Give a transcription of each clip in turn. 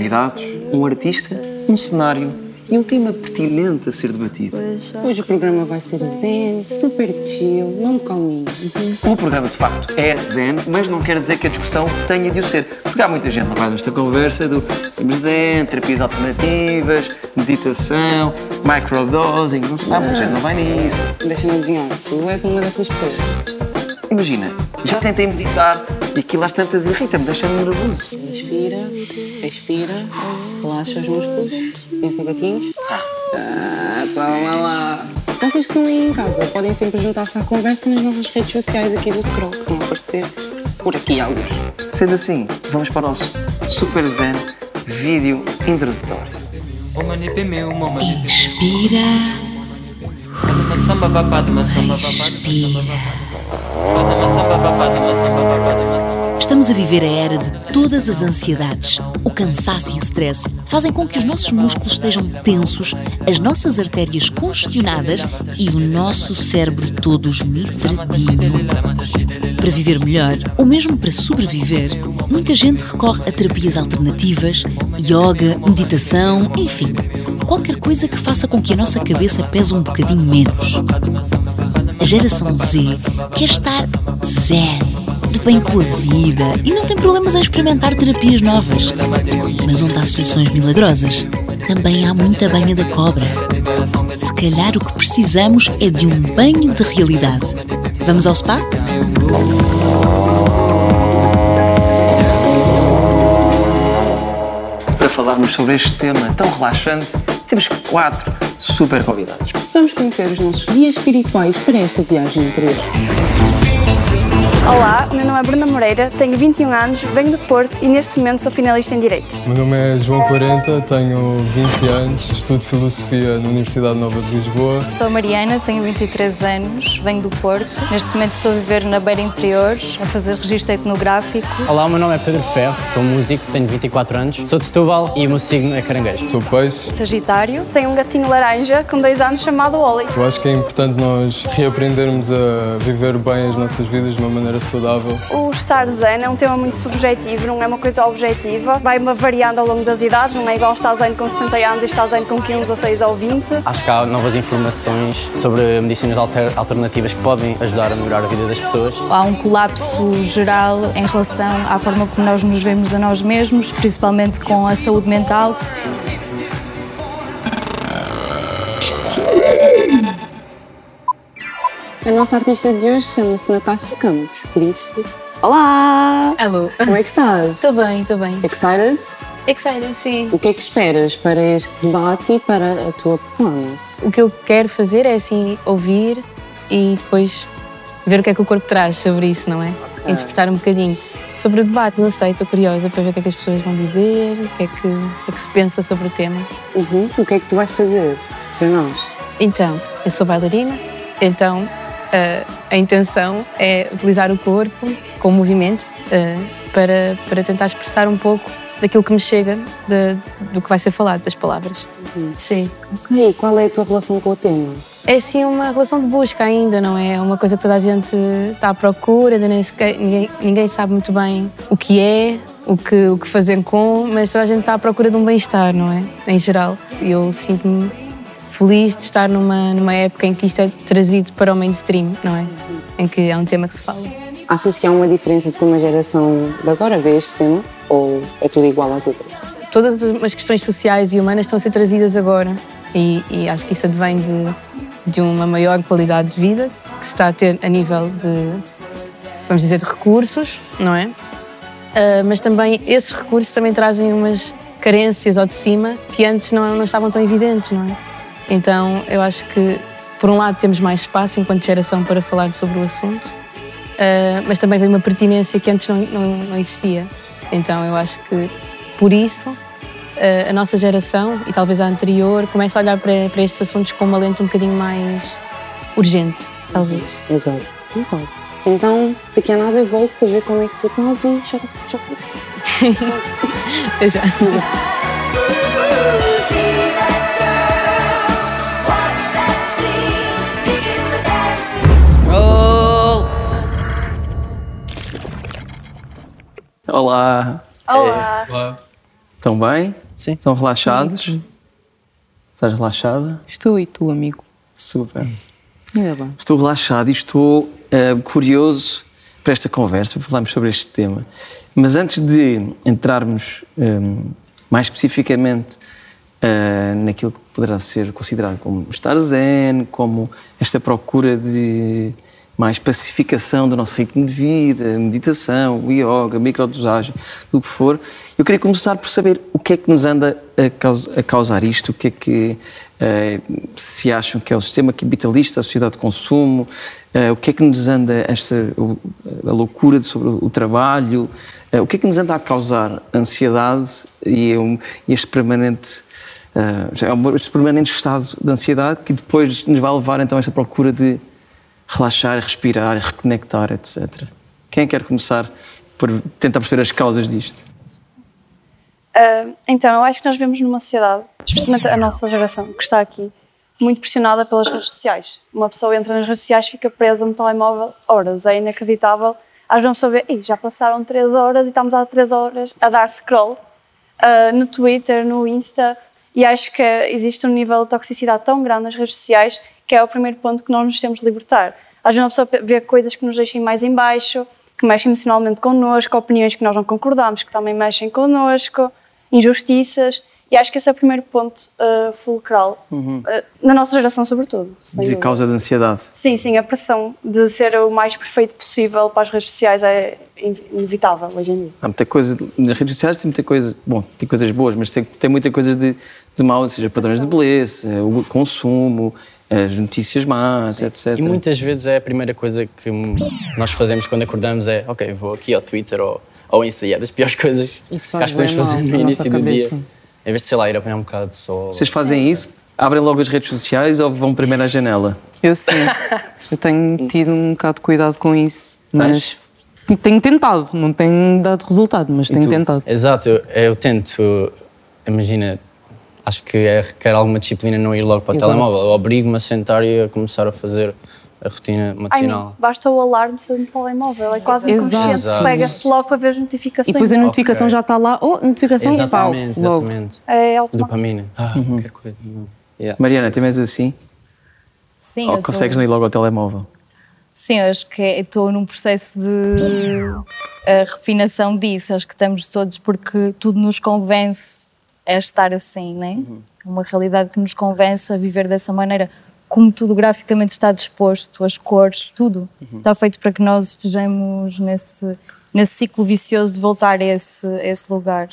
convidados, um artista, um cenário e um tema pertinente a ser debatido. Hoje o programa vai ser zen, super chill, mesmo calminho. O programa de facto é zen, mas não quer dizer que a discussão tenha de o ser. Porque há muita gente vai nesta conversa do sempre zen, terapias alternativas, meditação, microdosing, não sei, há muita gente não vai nisso. Deixa-me adivinhar, tu és uma dessas pessoas. Imagina, já tentei meditar e aquilo às tantas irrita-me, deixa-me nervoso. Inspira, expira, relaxa os músculos, pensa gatinhos. Ah, toma lá. Vocês que estão aí em casa podem sempre juntar-se à conversa nas nossas redes sociais aqui do Scroll, que estão a aparecer por aqui alguns. Sendo assim, vamos para o nosso Super Zen vídeo introdutório. Inspira. Estamos a viver a era de todas as ansiedades. O cansaço e o stress fazem com que os nossos músculos estejam tensos, as nossas artérias congestionadas e o nosso cérebro todo esmifradinho. Para viver melhor, ou mesmo para sobreviver, muita gente recorre a terapias alternativas, yoga, meditação, enfim, qualquer coisa que faça com que a nossa cabeça pese um bocadinho menos. A geração Z quer estar zen, de bem com a vida e não tem problemas em experimentar terapias novas. Mas onde há soluções milagrosas, também há muita banha da cobra. Se calhar o que precisamos é de um banho de realidade. Vamos ao spa? Para falarmos sobre este tema tão relaxante, temos quatro super convidados. Vamos conhecer os nossos guias espirituais para esta viagem interior. Olá, meu nome é Bruna Moreira, tenho 21 anos, venho do Porto e neste momento sou finalista em Direito. Meu nome é João Quarenta, tenho 20 anos, estudo Filosofia na Universidade Nova de Lisboa. Sou Mariana, tenho 23 anos, venho do Porto. Neste momento estou a viver na Beira Interior, a fazer registro etnográfico. Olá, meu nome é Pedro Ferro, sou músico, tenho 24 anos, sou de Setúbal e o meu signo é caranguejo. Sou peixe. Sagitário, tenho um gatinho laranja com dois anos chamado Oli. Eu acho que é importante nós reaprendermos a viver bem as nossas vidas de uma maneira saudável. O estar zen é um tema muito subjetivo, não é uma coisa objetiva. Vai-me variando ao longo das idades, não é igual estar zen com 70 anos e estar zen com 15, 16 ou 20. Acho que há novas informações sobre medicinas alter- alternativas que podem ajudar a melhorar a vida das pessoas. Há um colapso geral em relação à forma como nós nos vemos a nós mesmos, principalmente com a saúde mental. A nossa artista de hoje chama-se Natasha Campos, por isso. Olá! Alô. Como é que estás? Estou bem, estou bem. Excited? Excited, sim. O que é que esperas para este debate e para a tua performance? O que eu quero fazer é assim ouvir e depois ver o que é que o corpo traz sobre isso, não é? Interpretar um bocadinho. Sobre o debate, não sei, estou curiosa para ver o que é que as pessoas vão dizer, o que é que, o que, é que se pensa sobre o tema. Uhum. O que é que tu vais fazer para nós? Então, eu sou bailarina, então a intenção é utilizar o corpo com movimento ah, para, para tentar expressar um pouco daquilo que me chega de- do que vai ser falado, das palavras. Sim. Ok, qual é a tua relação com o tema? É sim uma relação de busca ainda, não é? É uma coisa que toda a gente está à procura, ainda nem sequer- ninguém, ninguém sabe muito bem o que é, o que, o que fazer com, mas toda a gente está à procura de um bem-estar, não é? Em geral. E eu sinto-me feliz de estar numa, numa época em que isto é trazido para o mainstream, não é? Em que é um tema que se fala. Achas que há uma diferença de como a geração de agora vê este tema? Ou é tudo igual às outras? Todas as questões sociais e humanas estão a ser trazidas agora e, e acho que isso advém de, de uma maior qualidade de vida que se está a ter a nível de, vamos dizer, de recursos, não é? Ah, mas também esses recursos também trazem umas carências ao de cima que antes não, não estavam tão evidentes, não é? Então eu acho que, por um lado, temos mais espaço enquanto geração para falar sobre o assunto, ah, mas também vem uma pertinência que antes não, não, não existia. Então eu acho que, por isso, ah, a nossa geração, e talvez a anterior, começa a olhar para, para estes assuntos com uma lente um bocadinho mais urgente, talvez. Exato. Concordo. Então, daqui a nada eu volto para ver como é que tu estás e já, já. Já. Olá, Olá! estão bem? Sim. Estão relaxados? Estás relaxada? Estou e tu, amigo. Super. Ainda bem. Estou relaxado e estou eh, curioso para esta conversa, para falarmos sobre este tema. Mas antes de entrarmos eh, mais especificamente eh, naquilo que poderá ser considerado como estar zen, como esta procura de mais pacificação do nosso ritmo de vida, meditação, yoga, microdosagem, do que for, eu queria começar por saber o que é que nos anda a, caus- a causar isto, o que é que eh, se acham que é o sistema capitalista, a sociedade de consumo, eh, o que é que nos anda esta a loucura sobre o trabalho, eh, o que é que nos anda a causar ansiedade e, um- este permanente um- este permanente estado de ansiedade que depois nos vai levar então a esta procura de relaxar, respirar, reconectar, etc. Quem quer começar por tentar perceber as causas disto? Ah, então, eu acho que nós vivemos numa sociedade, especialmente a nossa geração, que está aqui, muito pressionada pelas redes sociais. Uma pessoa entra nas redes sociais e fica presa no telemóvel horas. É inacreditável. Às vezes uma pessoa vê, "Ih, já passaram três horas e estamos há três horas a dar scroll ah, no Twitter, no Insta. E acho que existe um nível de toxicidade tão grande nas redes sociais que é o primeiro ponto que nós nos temos de libertar. Às vezes uma pessoa vê coisas que nos deixem mais em baixo, que mexem emocionalmente connosco, opiniões que nós não concordamos, que também mexem connosco, injustiças. E acho que esse é o primeiro ponto ah, fulcral, ah, na nossa geração sobretudo. dúvida. causa de ansiedade. Sim, sim, a pressão de ser o mais perfeito possível para as redes sociais é in- inevitável hoje em dia. Há muita coisa nas redes sociais, tem muita coisa, bom, tem coisas boas, mas tem, tem muita coisa de, de mau, ou seja, padrões de beleza, o consumo, as notícias más, etc. E muitas vezes é a primeira coisa que nós fazemos quando acordamos é ok, vou aqui ao Twitter ou ao Insta e é das piores coisas Isso que acho que podemos fazer no início do dia. Em vez de, sei lá, ir apanhar um bocado de sol. Vocês fazem isso? Abrem logo as redes sociais ou vão primeiro à janela? Eu sim. Eu tenho tido um bocado de cuidado com isso, mas tenho tentado. Não tenho dado resultado, mas tenho tu? tentado. Exato, eu, eu tento, imagina, acho que é, requer alguma disciplina não ir logo para o Exato. telemóvel. Eu obrigo-me a sentar e a começar a fazer a rotina Ai, matinal. não, basta o alarme ser no telemóvel, é quase Exato. inconsciente, Exato. pega-se logo para ver as notificações. E depois a notificação Ok. já está lá. Oh, notificação e pau, exatamente, logo. exatamente. É automático. Dopamina. Ah, Uhum. quero coisa. Yeah. Mariana, tem mais assim? Sim, ou eu tô- consegues não ir logo ao telemóvel? Sim, acho que estou num processo de eh, refinação disso. Acho que estamos todos porque tudo nos convence a estar assim, né? Uma realidade que nos convence a viver dessa maneira. Como tudo graficamente está disposto, as cores, tudo está feito para que nós estejamos nesse, nesse ciclo vicioso de voltar a esse, a esse lugar.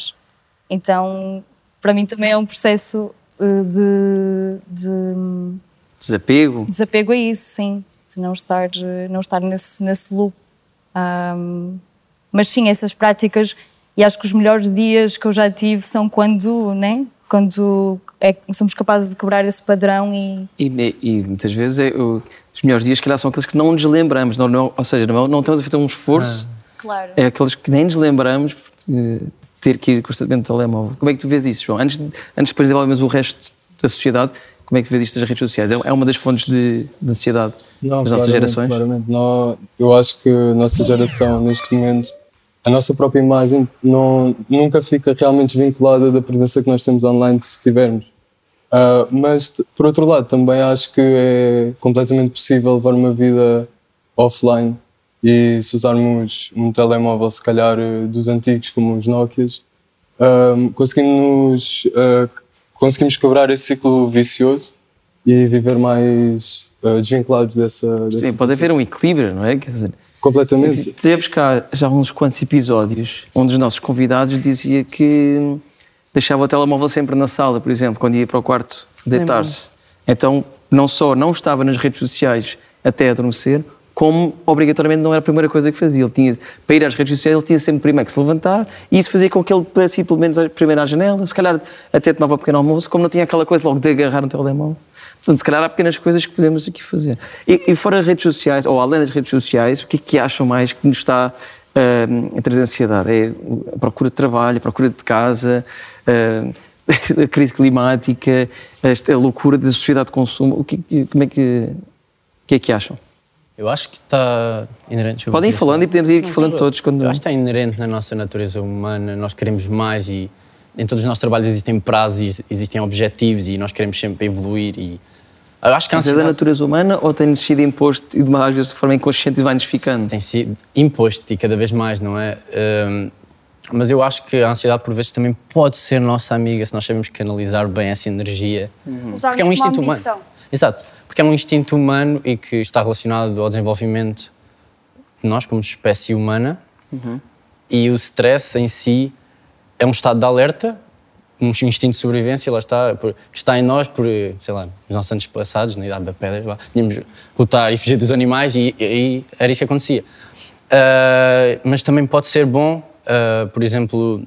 Então, para mim também é um processo eh, de- de Desapego? desapego a isso, sim, de não estar, eh, não estar nesse, nesse loop. Ahm, mas sim, essas práticas, e acho que os melhores dias que eu já tive são quando, né? Quando é, somos capazes de quebrar esse padrão e E, e muitas vezes é, o- os melhores dias, se calhar, são aqueles que não nos lembramos, não, não- ou seja, não, não estamos a fazer um esforço, Claro. é aqueles que nem nos lembramos de, ter que ir constantemente ao telemóvel. Como é que tu vês isso, João? Antes, de- antes depois de desenvolvermos o resto da sociedade, como é que vês isto nas redes sociais? É, é uma das fontes de, de ansiedade Não, das nossas gerações? Claramente. Nó- eu acho que a nossa geração, neste momento, a nossa própria imagem não, nunca fica realmente desvinculada da presença que nós temos online, se tivermos. Ah, mas, por outro lado, também acho que é completamente possível levar uma vida offline e se usarmos um telemóvel, se calhar, eh, dos antigos, como os Nokias, ah, conseguimos, ah, conseguimos quebrar esse ciclo vicioso e viver mais ah, desvinculados dessa, dessa Sim, pode haver um equilíbrio, não é? Quer dizer, Completamente. Tivemos cá já uns quantos episódios onde os nossos convidados dizia que deixava o telemóvel sempre na sala, por exemplo, quando ia para o quarto deitar-se. Então, não só não estava nas redes sociais até adormecer, como obrigatoriamente não era a primeira coisa que fazia. Ele tinha, para ir às redes sociais, ele tinha sempre primeiro que se levantar e isso fazia com que ele pudesse ir pelo menos primeiro à janela, se calhar até tomava um pequeno almoço, como não tinha aquela coisa logo de agarrar no telemóvel. Portanto, se calhar há pequenas coisas que podemos aqui fazer. E, e fora redes sociais, ou além das redes sociais, o que é que acham mais que nos está ah, a trazer ansiedade? É a procura de trabalho, a procura de casa, ah, a crise climática, esta loucura da sociedade de consumo. O que, como é que, o que é que acham? Eu acho que está inerente. Podem ir falando e podemos ir aqui falando todos. Quando... Eu acho que está inerente na nossa natureza humana. Nós queremos mais e em todos os nossos trabalhos existem prazos, existem objetivos e nós queremos sempre evoluir. E eu acho que a Mas é da natureza humana ou tem sido imposto e de uma, às vezes de forma inconsciente e vai-nos ficando? Tem sido imposto e cada vez mais, não é? Um, mas eu acho que a ansiedade por vezes também pode ser nossa amiga se nós sabemos canalizar bem essa energia. Uhum. Porque é um instinto humano. Exato. Porque é um instinto humano e que está relacionado ao desenvolvimento de nós como espécie humana. Uhum. E o stress em si é um estado de alerta, um instinto de sobrevivência, lá está, por, que está em nós por, sei lá, nos nossos anos passados, na idade da pedra, lá, tínhamos lutar e fugir dos animais e, e, e era isso que acontecia. Uh, mas também pode ser bom, uh, por exemplo,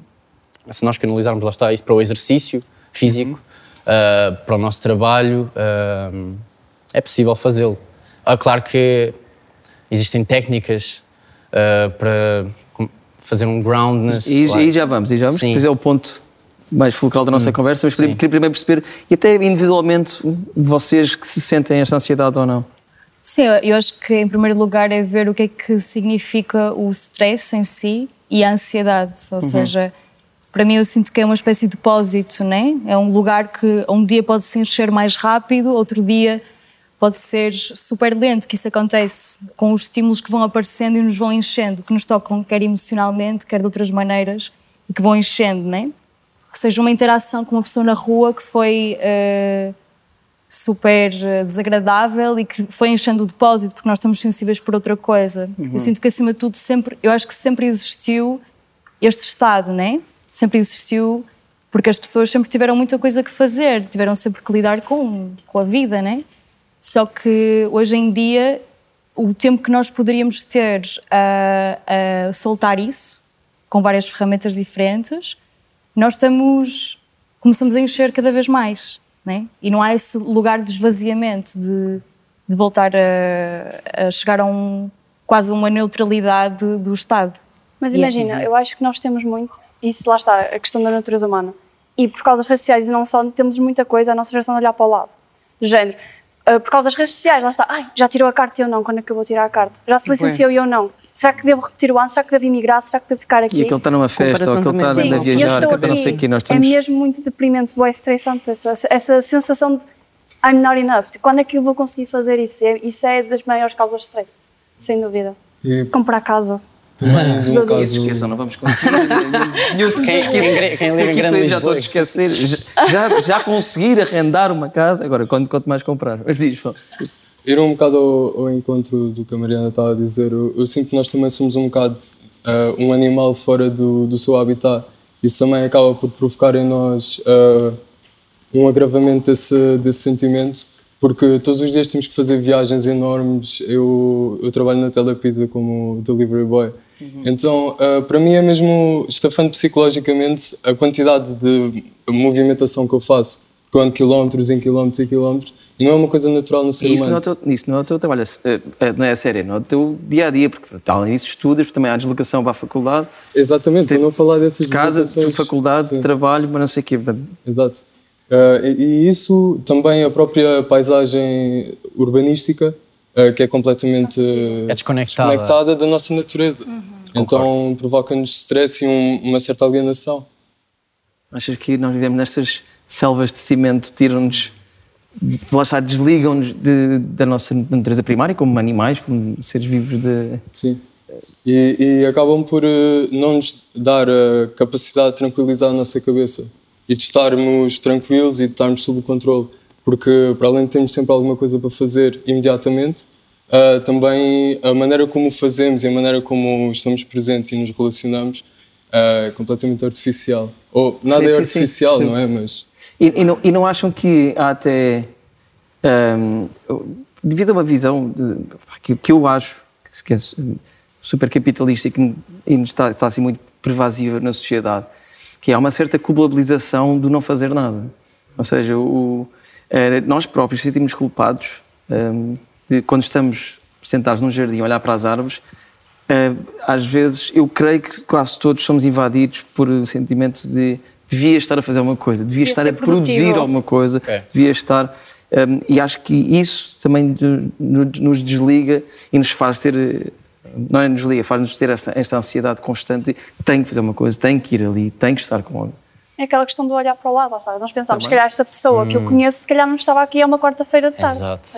se nós canalizarmos, lá está, isso para o exercício físico, uh, para o nosso trabalho, é possível fazê-lo. claro que existem técnicas para fazer um groundness. E claro. aí já vamos, aí já vamos, Sim. depois é o ponto mais fulcral da nossa Hum, conversa, mas sim. queria primeiro perceber, e até individualmente, vocês que se sentem esta ansiedade ou não? Sim, eu- eu acho que em primeiro lugar é ver o que é que significa o stress em si e a ansiedade. Ou Uhum. seja, para mim eu sinto que é uma espécie de depósito, né? É um lugar que um dia pode se encher mais rápido, outro dia pode ser super lento, que isso acontece com os estímulos que vão aparecendo e nos vão enchendo, que nos tocam quer emocionalmente, quer de outras maneiras, e que vão enchendo, né? Seja uma interação com uma pessoa na rua que foi eh, super eh, desagradável e que foi enchendo o depósito porque nós estamos sensíveis por outra coisa. Uhum. Eu sinto que acima de tudo sempre, eu acho que sempre existiu este estado, né? Sempre existiu porque as pessoas sempre tiveram muita coisa que fazer, tiveram sempre que lidar com, com a vida, né? Só que hoje em dia o tempo que nós poderíamos ter a, a soltar isso com várias ferramentas diferentes, nós estamos começamos a encher cada vez mais, né? E não há esse lugar de esvaziamento, de, de voltar a, a chegar a um quase uma neutralidade do Estado. Mas E é- imagina, eu acho que nós temos muito, isso lá está, a questão da natureza humana. E por causa das redes sociais, e não só, temos muita coisa, a nossa geração de olhar para o lado. Do género, ah, por causa das redes sociais, lá está, ai, já tirou a carta e eu não, quando é que eu vou tirar a carta? Já se licenciou e eu não. Será que devo repetir o ano? Será que devo emigrar? Será que devo ficar aqui? E aquele está numa festa, ou aquele está a eu viajar, estou aquele não sei o aqui. quê. Nós É estamos... mesmo muito deprimente, bem estressante, essa, essa sensação de I'm not enough. Quando é que eu vou conseguir fazer isso? É- Isso é das maiores causas de stress, sem dúvida. E Comprar casa. Pesadelo. caso... Esqueçam, não vamos conseguir. Quem- quem- quem Grande podemos já Lisboa. todos esquecer. Já, já conseguir arrendar uma casa, agora quanto, quanto mais comprar. Mas diz. Ir um bocado ao, ao encontro do que a Mariana estava a dizer, eu, eu sinto que nós também somos um bocado ah, um animal fora do, do seu habitat. Isso também acaba por provocar em nós ah, um agravamento desse, desse sentimento, porque todos os dias temos que fazer viagens enormes. Eu, eu trabalho na Telepizza como delivery boy. Então, ah, para mim é mesmo estafante psicologicamente a quantidade de movimentação que eu faço. Que eu ando quilómetros em quilómetros e quilómetros e não é uma coisa natural no ser E isso não, é humano. teu, isso não é o teu trabalho, é- é- não é a sério, não é o teu dia a dia, porque além disso estudas, também há deslocação para a faculdade. Exatamente, para não falar dessas Casa, faculdade, trabalho, mas não sei o quê. Exato. Ah, e, e isso também a própria paisagem urbanística, ah, que é completamente É desconectada. desconectada da nossa natureza. Então provoca-nos stress e um- uma certa alienação. Achas que nós vivemos nestas selvas de cimento, tiram-nos, lá está, desligam-nos de- da nossa natureza primária, como animais, como seres vivos de. Sim. E, e acabam por eh, não nos dar a capacidade de tranquilizar a nossa cabeça e de estarmos tranquilos e de estarmos sob o controle. Porque, para além de termos sempre alguma coisa para fazer imediatamente, ah, também a maneira como o fazemos e a maneira como estamos presentes e nos relacionamos ah, é completamente artificial. Ou nada Sim, é sim, artificial, sim. não é? Mas E, e não, e não acham que há até. hum, devido a uma visão de- que, que eu acho que é super capitalista e que e está, está assim muito pervasiva na sociedade, que há uma certa culpabilização do não fazer nada. Ou seja, o, eh, nós próprios sentimos culpados hum, de quando estamos sentados num jardim a olhar para as árvores. eh, às vezes, eu creio que quase todos somos invadidos por o sentimento de devia estar a fazer alguma coisa, devia Devia estar a produzir produtivo. alguma coisa, É. devia estar. Um, e acho que isso também nos desliga e nos faz ter. Não é nos desliga, faz-nos ter esta, esta ansiedade constante. de, Tenho que fazer uma coisa, tenho que ir ali, tenho que estar com alguém. É aquela questão do olhar para o lado, está. Nós pensamos, Tá se calhar esta pessoa que eu conheço, se calhar não estava aqui a uma quarta-feira de tarde. Exato.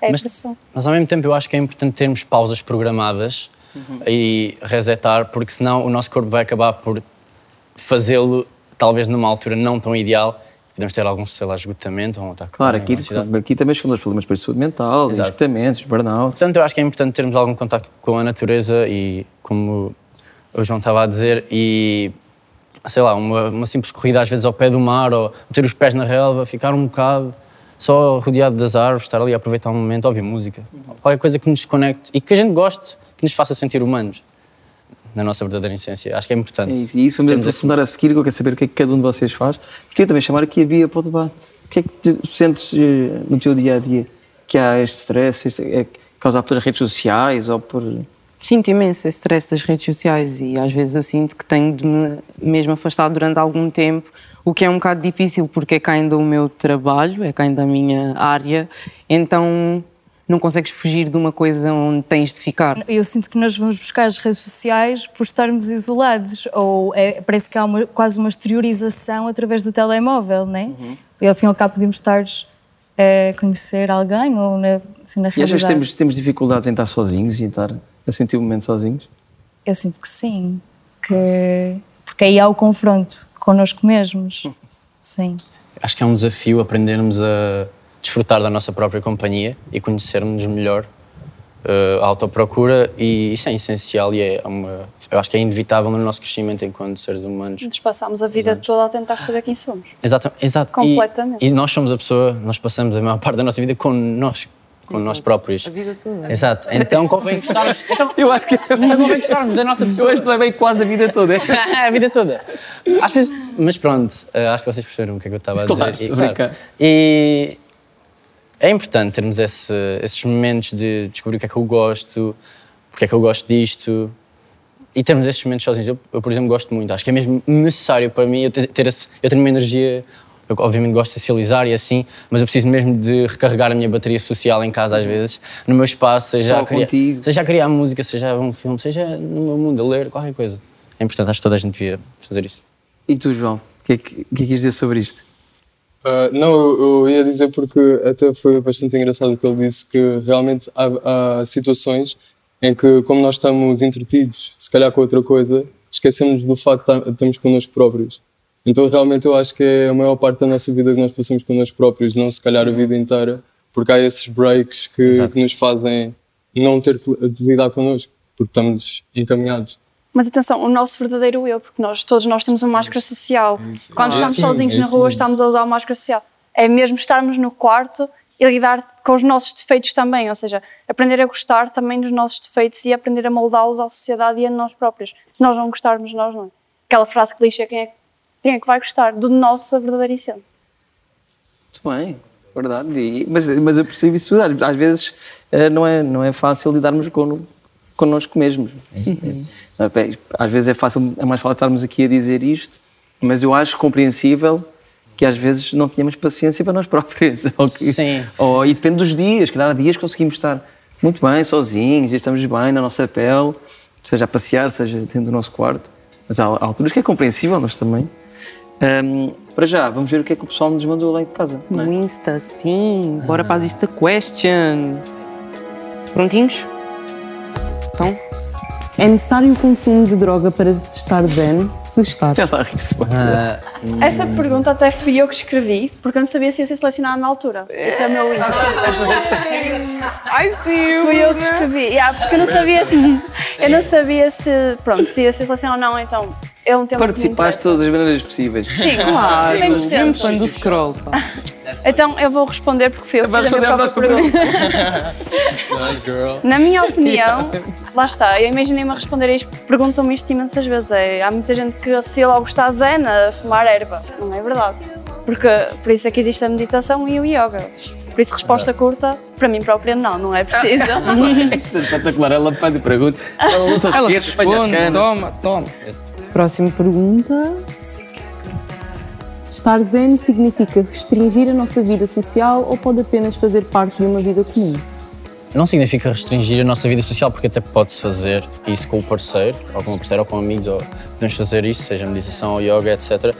É a Mas- pressão. Mas ao mesmo tempo eu acho que é importante termos pausas programadas e resetar, porque senão o nosso corpo vai acabar por fazê-lo talvez numa altura não tão ideal. Podemos ter algum, sei lá, esgotamento ou um ataque Claro, aqui, aqui também chegamos aos problemas de saúde mental, Exato. esgotamentos, burnout. Portanto, eu acho que é importante termos algum contacto com a natureza e, como o João estava a dizer, e sei lá, uma, uma simples corrida às vezes ao pé do mar ou meter os pés na relva, ficar um bocado só rodeado das árvores, estar ali a aproveitar um momento, ouvir música. Qualquer coisa que nos conecte e que a gente goste, que nos faça sentir humanos na nossa verdadeira essência. Acho que é importante. É isso, e isso vamos aprofundar a seguir, que eu quero saber o que é que cada um de vocês faz. Eu também chamar aqui a Bia para o debate. O que é que te sentes eh, no teu dia a dia que há este stress? Este, é causado pelas redes sociais ou por. Sinto imenso esse stress das redes sociais e às vezes eu sinto que tenho de me mesmo afastar durante algum tempo, o que é um bocado difícil porque é cá ainda o meu trabalho, é cá ainda a minha área, então não consegues fugir de uma coisa onde tens de ficar. Eu sinto que nós vamos buscar as redes sociais por estarmos isolados, ou é- parece que há uma- quase uma exteriorização através do telemóvel, não é? E ao fim e ao cabo podemos estar a conhecer alguém ou na, assim, na E achas que realidade. temos, temos dificuldades em estar sozinhos e estar a sentir o momento sozinhos? Eu sinto que sim, que... porque aí há o confronto connosco mesmos. Sim. Acho que é um desafio aprendermos a desfrutar da nossa própria companhia e conhecermos melhor eh, a autoprocura e isso é essencial e é uma, eu acho que é inevitável no nosso crescimento enquanto seres humanos. Nos passamos a vida toda a tentar saber quem somos. Exato, exato. E- Completamente. E, nós somos a pessoa, nós passamos a maior parte da nossa vida com nós, com nós próprios. A vida toda. Exato. Então convém gostarmos, então, Eu acho que. então convém gostarmos da nossa Eu pessoa. acho que é bem quase a vida toda. a vida toda. Às vezes, mas pronto, eh, acho que vocês perceberam o que é que eu estava a dizer. Claro, e, brincar. e é importante termos esse- esses momentos de descobrir o que é que eu gosto, porque é que eu gosto disto e termos esses momentos sozinhos. Eu, eu, por exemplo, gosto muito. Acho que é mesmo necessário para mim eu ter, ter esse- eu tenho uma energia. Eu, obviamente, gosto de socializar e assim, mas eu preciso mesmo de recarregar a minha bateria social em casa, às vezes, no meu espaço, seja, Só a criar, contigo. seja a criar música, seja a um filme, seja no meu mundo, a ler, qualquer coisa. É importante, acho que toda a gente devia fazer isso. E tu, João, o que é que, que, é que dizer sobre isto? Ah, não, eu, eu ia dizer porque até foi bastante engraçado o que ele disse, que realmente há, há situações em que, como nós estamos entretidos, se calhar com outra coisa, esquecemos do facto de estar- estamos connosco próprios. Então, realmente, eu acho que é a maior parte da nossa vida que nós passamos connosco próprios, não se calhar a vida inteira, porque há esses breaks que, que nos fazem não ter de lidar connosco, porque estamos encaminhados. Mas atenção, o nosso verdadeiro eu, porque nós, todos nós temos uma máscara social. Quando É estamos isso sozinhos é na isso rua, mesmo. estamos a usar uma máscara social. É mesmo estarmos no quarto e lidar com os nossos defeitos também, ou seja, aprender a gostar também dos nossos defeitos e aprender a moldá-los à sociedade e a nós próprios. Se nós não gostarmos de nós, não é? Aquela frase que diz quem é, quem é que vai gostar do nossa verdadeira essência. Muito bem, verdade. E- mas, mas eu percebo isso. Às vezes eh, não é, não é fácil lidarmos con, connosco mesmos. É, é, às vezes é, fácil, é mais fácil estarmos aqui a dizer isto, mas eu acho compreensível que às vezes não tenhamos paciência para nós próprios. Ou que- Sim. Ou, e depende dos dias. Calhar há dias que conseguimos estar muito bem, sozinhos, e estamos bem na nossa pele, seja a passear, seja dentro do nosso quarto. Mas há, há alturas que é compreensível, nós também. Ahm, para já, vamos ver o que é que o pessoal nos mandou lá de casa. é? No Insta, sim. Bora para as Insta Questions. Prontinhos? Então, é necessário o consumo de droga para se estar zen? Se estar. Lá, responde. Ah, Essa pergunta até fui eu que escrevi, porque eu não sabia se ia ser selecionada na altura. Esse é o meu Insta. Ai, sim. Fui eu que escrevi. Yeah, porque eu não sabia se. Eu não sabia se. Pronto, se ia ser selecionado ou não, então. É um tema me Participaste de todas as maneiras possíveis. Sim, Claro, 100%. mesmo fã do scroll. Pá. Então eu vou responder porque fui eu que fiz a minha própria pergunta. Na minha opinião, lá está, eu imaginei-me a responder a isto, perguntam-me isto imensas vezes. É, há muita gente que associa logo estar zen a fumar erva. Não é verdade. Porque por isso é que existe a meditação e o yoga. Por isso, resposta curta, para mim própria, não, não é preciso. Isso é espetacular. Ela faz a pergunta, ela lança os Ela responde, toma, toma. Próxima pergunta. Estar zen significa restringir a nossa vida social ou pode apenas fazer parte de uma vida comum? Não significa restringir a nossa vida social, porque até pode-se fazer isso com o parceiro, ou com o parceiro, ou com amigos, ou podemos fazer isso, seja meditação ou yoga, etc.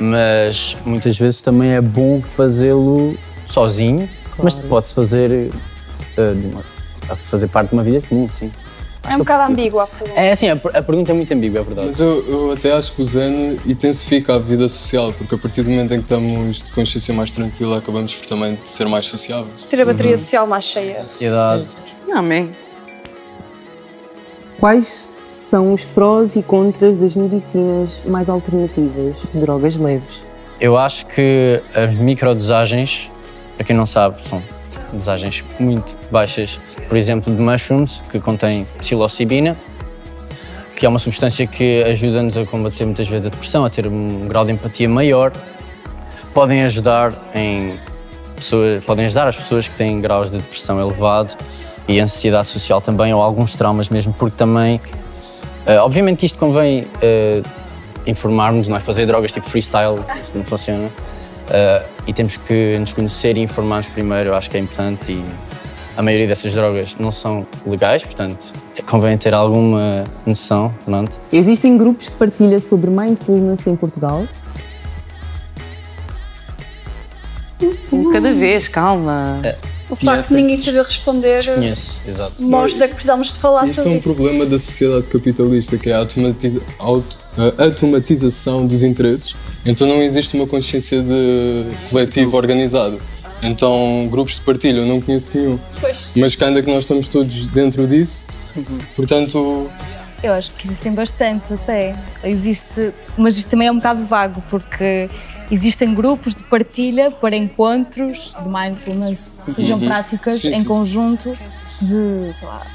Mas muitas vezes também é bom fazê-lo sozinho, mas pode-se fazer, uh, de uma- fazer parte de uma vida comum, sim. É um bocado ambígua a pergunta. É assim, a, a pergunta é muito ambígua, é verdade. Mas eu, eu até acho que o Zen intensifica a vida social, porque a partir do momento em que estamos de consciência mais tranquila, acabamos por também ser mais sociáveis. Ter a bateria social mais cheia. Ansiedade. Amém. Quais são os prós e contras das medicinas mais alternativas, drogas leves? Eu acho que as microdosagens, para quem não sabe, são dosagens muito baixas, por exemplo, de mushrooms, que contém psilocibina, que é uma substância que ajuda-nos a combater muitas vezes a depressão, a ter um grau de empatia maior. Podem ajudar em pessoas, podem ajudar as pessoas que têm graus de depressão elevado e ansiedade social também, ou alguns traumas mesmo, porque também, eh, obviamente isto convém eh, informarmos, não é? Fazer drogas tipo freestyle, isso não funciona. Eh, e temos que nos conhecer e informar-nos primeiro, eu acho que é importante. E a maioria dessas drogas não são legais, portanto, convém ter alguma noção, pronto. Existem grupos de partilha sobre mindfulness em Portugal? Cada vez, calma. O facto de ninguém saber responder mostra que precisamos de falar Isto é sobre um isso. problema da sociedade capitalista, que é a, automati- auto- a automatização dos interesses. Então não existe uma consciência de coletivo organizado. Então grupos de partilha eu não conheço nenhum. Pois. Mas que ainda que nós estamos todos dentro disso, portanto Eu acho que existem bastantes até. Existe, mas isto também é um bocado vago, porque existem grupos de partilha para encontros de mindfulness, que sejam Uhum. práticas Sim, em sim, sim. conjunto de, sei lá,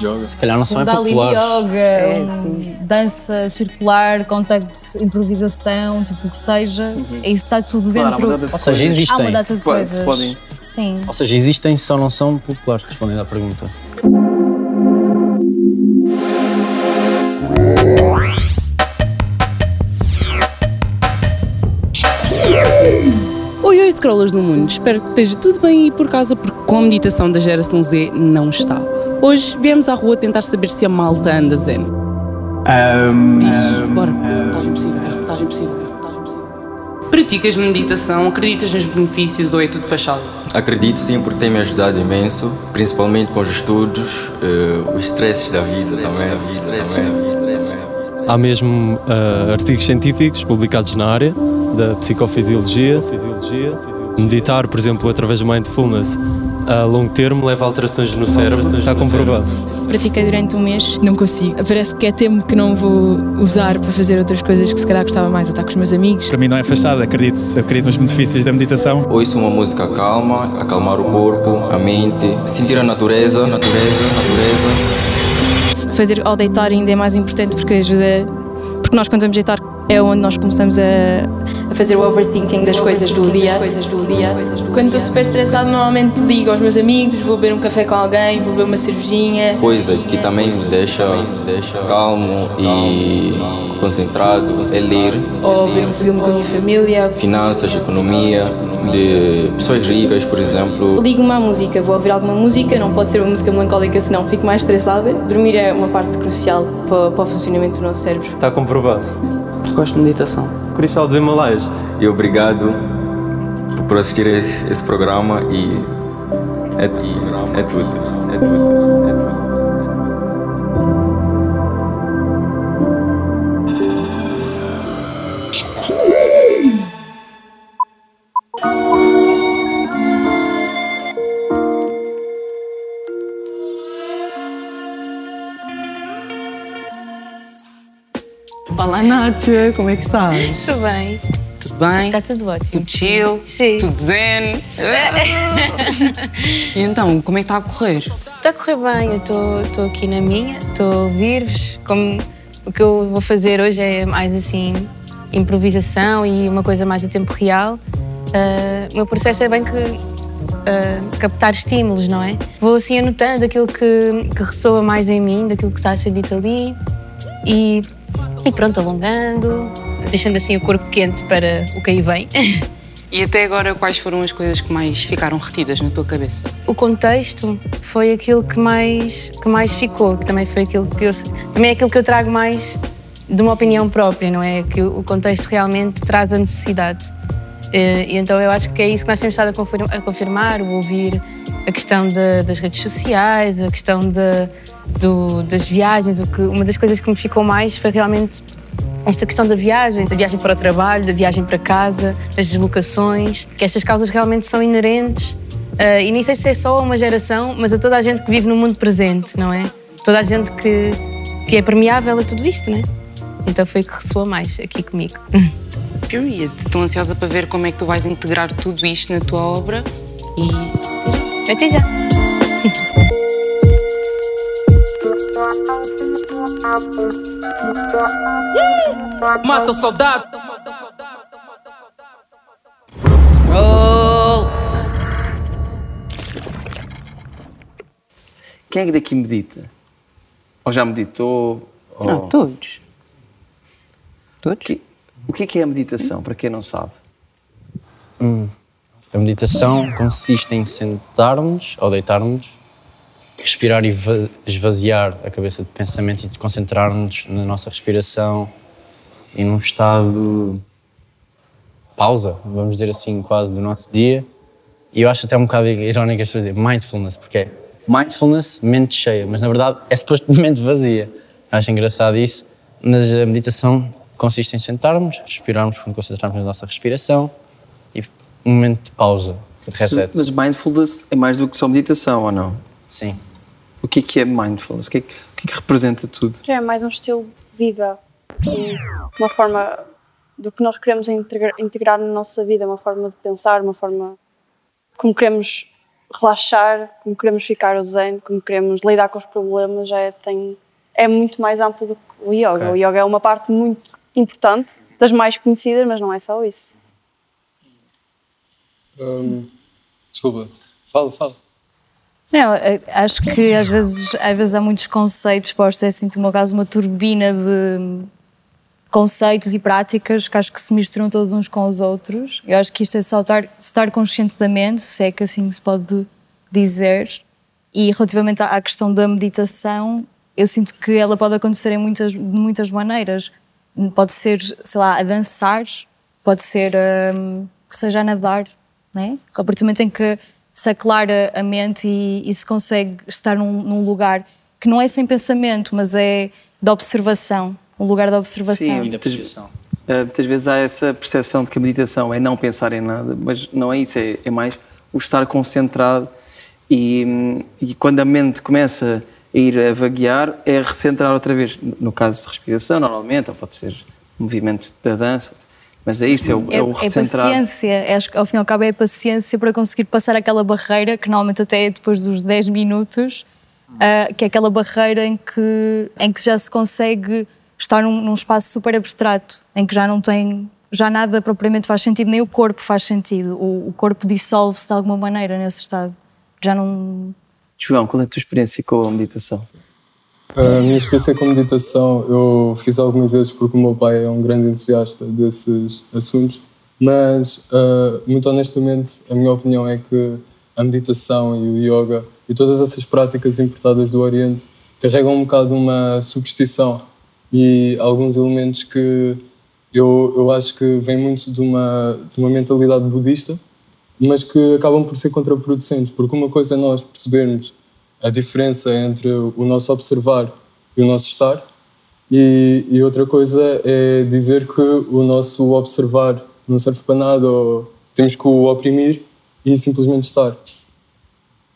yoga. Se calhar não são é populares. Yoga, É, um, dança circular, contact, improvisação, tipo o que seja, isso está tudo Claro, há dentro. uma data de Ou seja, coisas. Há uma existem. data de coisas. se podem- Sim. Ou seja, existem, só não são populares, respondendo à pergunta. Scrollers do mundo. Espero que esteja tudo bem aí por casa, porque com a meditação da geração Z não está. Hoje viemos à rua tentar saber se a malta anda zen. Isso, bora. É reportagem possível, é reportagem possível. Praticas meditação, acreditas nos benefícios ou é tudo fachada? Acredito sim, porque tem me ajudado imenso, principalmente com os estudos, eh, os stresses da vida também. também. Há mesmo ah, artigos científicos publicados na área da psicofisiologia. Meditar, por exemplo, através do mindfulness a longo termo leva a alterações no cérebro, está comprovado. Pratiquei durante um mês, não consigo. Parece que é tempo que não vou usar para fazer outras coisas que se calhar gostava mais, ou estar com os meus amigos. Para mim não é fachada, acredito, acredito nos benefícios da meditação. Ouço uma música calma, acalmar o corpo, a mente, sentir a natureza, natureza, natureza. Fazer ao deitar ainda é mais importante porque ajuda. Porque nós, quando vamos deitar, é onde nós começamos a, a fazer o overthinking das coisas do dia. Quando estou super estressado, normalmente ligo aos meus amigos, vou beber um café com alguém, vou beber uma cervejinha. Coisa que também me deixa calmo e concentrado é ler. Ou ver um filme com a minha família. Finanças, economia, de pessoas ricas, por exemplo. Ligo-me à música, vou ouvir alguma música, não pode ser uma música melancólica, senão fico mais estressada. Dormir é uma parte crucial para, para o funcionamento do nosso cérebro. Está comprovado. Gosto de meditação. Cristal dos Himalaias. E obrigado por assistir esse, esse programa e é tudo, é tudo, é tudo, é tudo. Olá, Nátia, como é que estás? Tudo bem. Tudo bem? Está tudo ótimo. Tudo chill? Sim. Tudo zen? e então, como é que está a correr? Está a correr bem, eu estou- aqui na minha, estou a ouvir-vos. Como o que eu vou fazer hoje é mais assim improvisação e uma coisa mais a tempo real. Ah, o meu processo é bem que ah, captar estímulos, não é? Vou assim anotando aquilo que, que ressoa mais em mim, daquilo que está a ser dito ali e, e pronto, alongando, deixando assim o corpo quente para o que aí vem. E até agora, quais foram as coisas que mais ficaram retidas na tua cabeça? O contexto foi aquilo que mais, que mais ficou, que também foi aquilo que eu, também é aquilo que eu trago mais de uma opinião própria, não é? Que o contexto realmente traz a necessidade. Eh, e então eu acho que é isso que nós temos estado a confirmar, o ouvir a questão de, das redes sociais, a questão de, do, das viagens. O que, uma das coisas que me ficou mais foi realmente esta questão da viagem, da viagem para o trabalho, da viagem para casa, das deslocações, que estas causas realmente são inerentes. Uh, e nem sei se é só a uma geração, mas a toda a gente que vive no mundo presente, não é? Toda a gente que, que é permeável a tudo isto, não é? Então foi o que ressoa mais aqui comigo. Period. Estou ansiosa para ver como é que tu vais integrar tudo isto na tua obra e. Até já! Mata o soldado. Roll. Quem é que daqui medita? Ou já meditou? Ou... Não, todos. Todos? Que, o que é, que é a meditação, para quem não sabe? Hum. A meditação consiste em sentarmos ou deitarmos respirar e esvaziar a cabeça de pensamentos e de concentrarmos na nossa respiração e num estado pausa, vamos dizer assim, quase do nosso dia. E eu acho até um bocado irónico as pessoas dizerem mindfulness, porque é mindfulness, mente cheia, mas na verdade é suposto mente vazia. Acho engraçado isso, mas a meditação consiste em sentarmos, respirarmos quando concentrarmos na nossa respiração e um momento de pausa, de reset. Mas mindfulness é mais do que só meditação, ou não? Sim. O que é que é mindfulness? O que é que, o que, é que representa tudo? É mais um estilo de vida, assim, uma forma do que nós queremos integrar, integrar na nossa vida, uma forma de pensar, uma forma como queremos relaxar, como queremos ficar zen, como queremos lidar com os problemas, já é, tem, é muito mais amplo do que o yoga. Okay. O yoga é uma parte muito importante, das mais conhecidas, mas não é só isso. Um, desculpa, fala, fala. Não, acho que às vezes, às vezes há muitos conceitos postos, é assim, no meu caso, uma turbina de conceitos e práticas que acho que se misturam todos uns com os outros. Eu acho que isto é saltar, estar consciente da mente, se é que assim se pode dizer. E relativamente à questão da meditação, eu sinto que ela pode acontecer em muitas, de muitas maneiras. Pode ser, sei lá, a dançar, pode ser um, que seja a nadar, né? A partir do momento em que se aclara a mente e, e se consegue estar num, num, lugar que não é sem pensamento, mas é de observação, um lugar de observação. Sim, da percepção. Uh, muitas vezes há essa percepção de que a meditação é não pensar em nada, mas não é isso, é, é mais o estar concentrado e, e, quando a mente começa a ir a vaguear, é recentrar outra vez. No caso de respiração, normalmente, ou pode ser movimento da dança, mas é isso, é o, é, é o recentrar. É paciência, que ao fim e ao cabo é a paciência para conseguir passar aquela barreira, que normalmente até é depois dos 10 minutos, uh, que é aquela barreira em que, em que já se consegue estar num, num espaço super abstrato, em que já não tem, já nada propriamente faz sentido, nem o corpo faz sentido. O, o corpo dissolve-se de alguma maneira nesse estado. Já não. João, qual é a tua experiência com a meditação? A minha experiência com meditação eu fiz algumas vezes porque o meu pai é um grande entusiasta desses assuntos, mas uh, muito honestamente a minha opinião é que a meditação e o yoga e todas essas práticas importadas do Oriente carregam um bocado uma superstição e alguns elementos que eu, eu acho que vêm muito de uma, de uma mentalidade budista, mas que acabam por ser contraproducentes, porque uma coisa é nós percebermos a diferença entre o nosso observar e o nosso estar, e, e, outra coisa é dizer que o nosso observar não serve para nada, ou temos que o oprimir e simplesmente estar.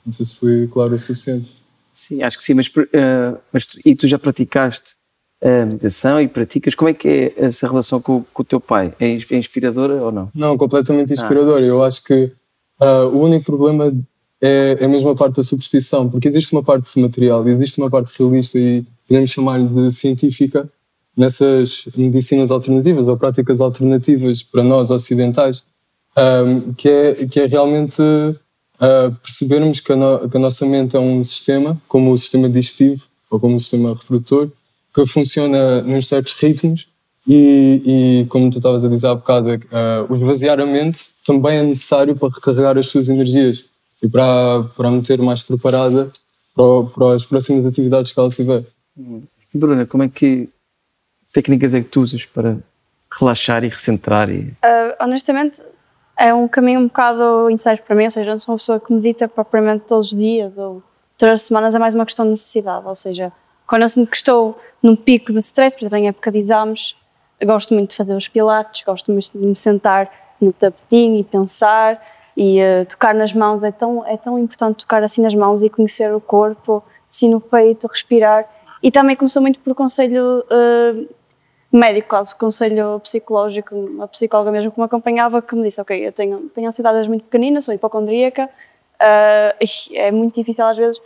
Não sei se foi claro o suficiente. Sim, acho que sim, mas, uh, mas tu, e tu já praticaste a meditação e praticas? Como é que é essa relação com, com o teu pai? É, é inspiradora ou não? Não, completamente inspiradora. Ah. Eu acho que uh, o único problema é, é a mesma parte da superstição, porque existe uma parte material existe uma parte realista e podemos chamar-lhe de científica nessas medicinas alternativas ou práticas alternativas para nós ocidentais, um, que, é, que é realmente uh, percebermos que a, no, que a, nossa mente é um sistema, como o sistema digestivo ou como o sistema reprodutor, que funciona nos certos ritmos E, e como tu estavas a dizer há bocado, uh, o esvaziar a mente também é necessário para recarregar as suas energias e para, para a meter mais preparada para, para as próximas atividades que ela tiver. Bruna, como é que técnicas é que tu usas para relaxar e recentrar? E... Uh, honestamente, é um caminho um bocado incerto para mim, ou seja, eu não sou uma pessoa que medita propriamente todos os dias ou todas as semanas, é mais uma questão de necessidade, ou seja, quando eu sinto que estou num pico de stress, por exemplo, em época de exames, gosto muito de fazer os pilates, gosto muito de me sentar no tapetinho e pensar e uh, tocar nas mãos, é tão, é tão importante tocar assim nas mãos e conhecer o corpo, assim no peito, respirar. E também começou muito por conselho uh, médico, quase conselho psicológico, uma psicóloga mesmo que me acompanhava, que me disse: Ok, eu tenho, tenho ansiedades muito pequeninas, sou hipocondríaca, uh, é muito difícil às vezes.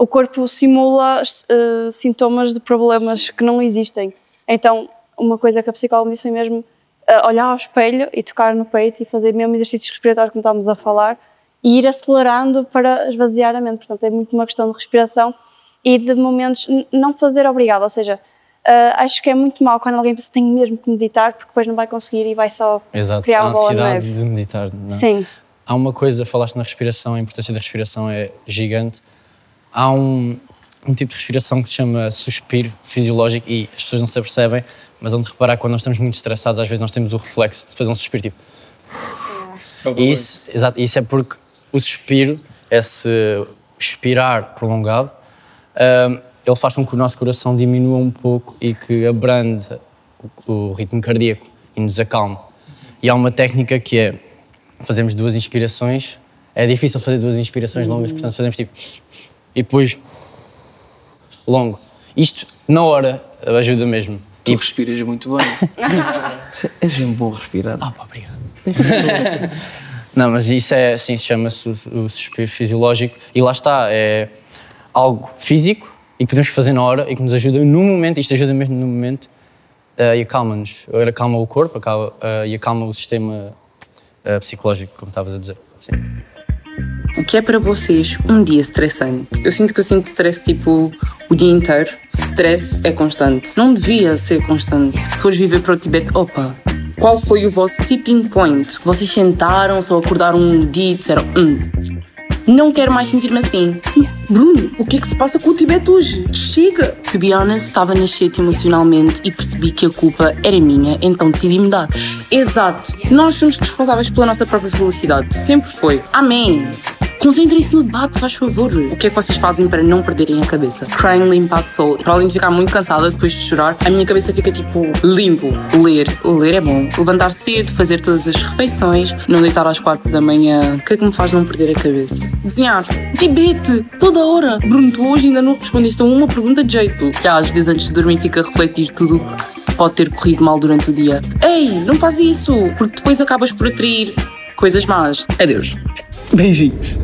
O corpo simula uh, sintomas de problemas que não existem. Então, uma coisa que a psicóloga me disse foi mesmo uh, olhar ao espelho e tocar no peito e fazer mesmo exercícios respiratórios, como estávamos a falar, e ir acelerando para esvaziar a mente. Portanto, é muito uma questão de respiração e de momentos não fazer obrigado, ou seja, uh, acho que é muito mal quando alguém pensa que tem mesmo que meditar porque depois não vai conseguir e vai só Exato. criar uma bola a de ansiedade neve. de meditar. Não? é? Sim. Há uma coisa, falaste na respiração, a importância da respiração é gigante. Há um, um tipo de respiração que se chama suspiro fisiológico e as pessoas não se apercebem, mas onde reparar quando nós estamos muito estressados, às vezes nós temos o reflexo de fazer um suspiro tipo. E isso, exato, isso é porque o suspiro, esse expirar prolongado, hum, ele faz com que o nosso coração diminua um pouco e que abrande o, o ritmo cardíaco e nos acalme. E há uma técnica que é, fazemos duas inspirações, é difícil fazer duas inspirações longas, portanto fazemos tipo, e depois longo. Isto, na hora, ajuda mesmo. Tu respiras muito bem. És um bom respirar. Ah, pá, obrigado. Não, mas isso é assim, chama-se o, o suspiro fisiológico e lá está, é algo físico e que podemos fazer na hora e que nos ajuda no momento, isto ajuda mesmo no momento eh, e acalma-nos. Acalma o corpo acalma, eh, e acalma o sistema eh, psicológico, como estavas a dizer. Sim. O que é para vocês um dia estressante? Eu sinto que eu sinto stress tipo o dia inteiro. Stress é constante. Não devia ser constante. Se fores viver para o Tibete, opa, qual foi o vosso tipping point? Vocês sentaram, só acordaram um dia e disseram: hum, não quero mais sentir-me assim. Bruno, o que é que se passa com o Tibete hoje? Chega! To be honest, estava na shit emocionalmente e percebi que a culpa era minha, então decidi mudar. Exato. Nós somos responsáveis pela nossa própria felicidade. Sempre foi. Amém. Concentrem-se no debate, se faz favor. O que é que vocês fazem para não perderem a cabeça? Crying limpa a soul. Para além de ficar muito cansada depois de chorar, a minha cabeça fica tipo limpo. Ler. Ler é bom. Levantar cedo, fazer todas as refeições, não deitar às quatro da manhã. O que é que me faz não perder a cabeça? Desenhar. Tibete. Toda hora. Bruno, tu hoje ainda não respondeste a uma pergunta de jeito. Que às vezes antes de dormir fica a refletir tudo pode ter corrido mal durante o dia. Ei, não faz isso, porque depois acabas por atrair coisas más. Adeus. Beijinhos.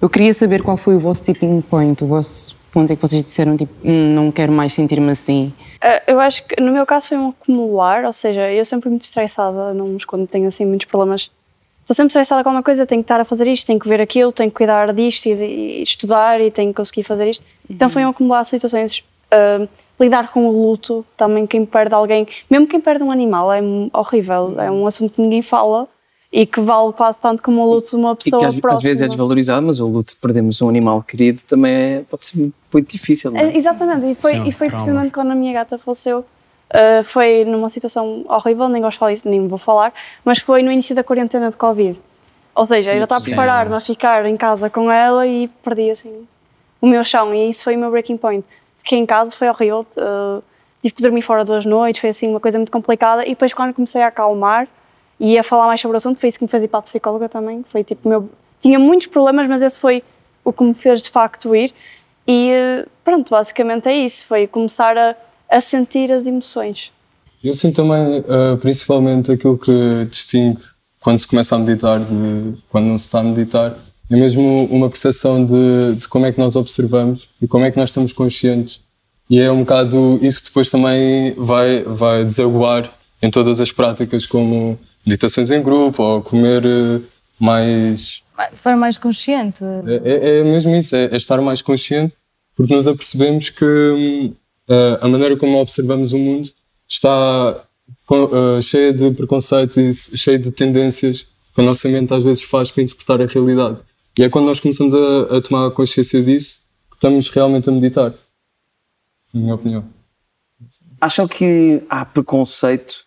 Eu queria saber qual foi o vosso tipping point, o vosso ponto em que vocês disseram, tipo, "Hum, não quero mais sentir-me assim. Uh, eu acho que no meu caso foi um acumular, ou seja, eu sempre fui muito estressada, não me escondo, tenho assim muitos problemas. Estou sempre estressada com alguma coisa, tenho que estar a fazer isto, tenho que ver aquilo, tenho que cuidar disto e, de- e estudar e tenho que conseguir fazer isto. Então foi um acumular de situações. Uh, lidar com o luto, também quem perde alguém, mesmo quem perde um animal, é horrível, é um assunto que ninguém fala e que vale quase tanto como o luto de uma E que pessoa às, às próxima. vezes é desvalorizado, mas o luto de perdermos um animal querido também é- pode ser muito difícil. Não é? É, Exatamente, e foi, Sim, e foi precisamente quando a minha gata faleceu. uh, foi numa situação horrível, nem gosto de falar isso, nem vou falar, mas foi no início da quarentena de Covid. Ou seja, eu já estava a preparar-me a ficar em casa com ela e perdi assim o meu chão, e isso foi o meu breaking point. Fiquei em casa, foi horrível, uh, tive que dormir fora duas noites, foi assim uma coisa muito complicada, e depois quando comecei a acalmar e a falar mais sobre o assunto, foi isso que me fez ir para a psicóloga também, foi tipo, meu... tinha muitos problemas, mas esse foi o que me fez de facto ir, e eh, pronto, basicamente é isso, foi começar a, a sentir as emoções. Eu sinto também, eh, principalmente, aquilo que distingue quando se começa a meditar de quando não se está a meditar, é mesmo uma percepção de, de como é que nós observamos e como é que nós estamos conscientes. E é um bocado isso que depois também vai, vai desaguar em todas as práticas, como meditações em grupo ou comer eh, mais. De forma mais consciente. É, é- é mesmo isso, é, é estar mais consciente, porque nos apercebemos que eh, a maneira como observamos o mundo está com- eh, cheia de preconceitos e cheia de tendências que a nossa mente às vezes faz para interpretar a realidade. E é quando nós começamos a, a tomar consciência disso que estamos realmente a meditar. Na minha opinião. Acham que há preconceito,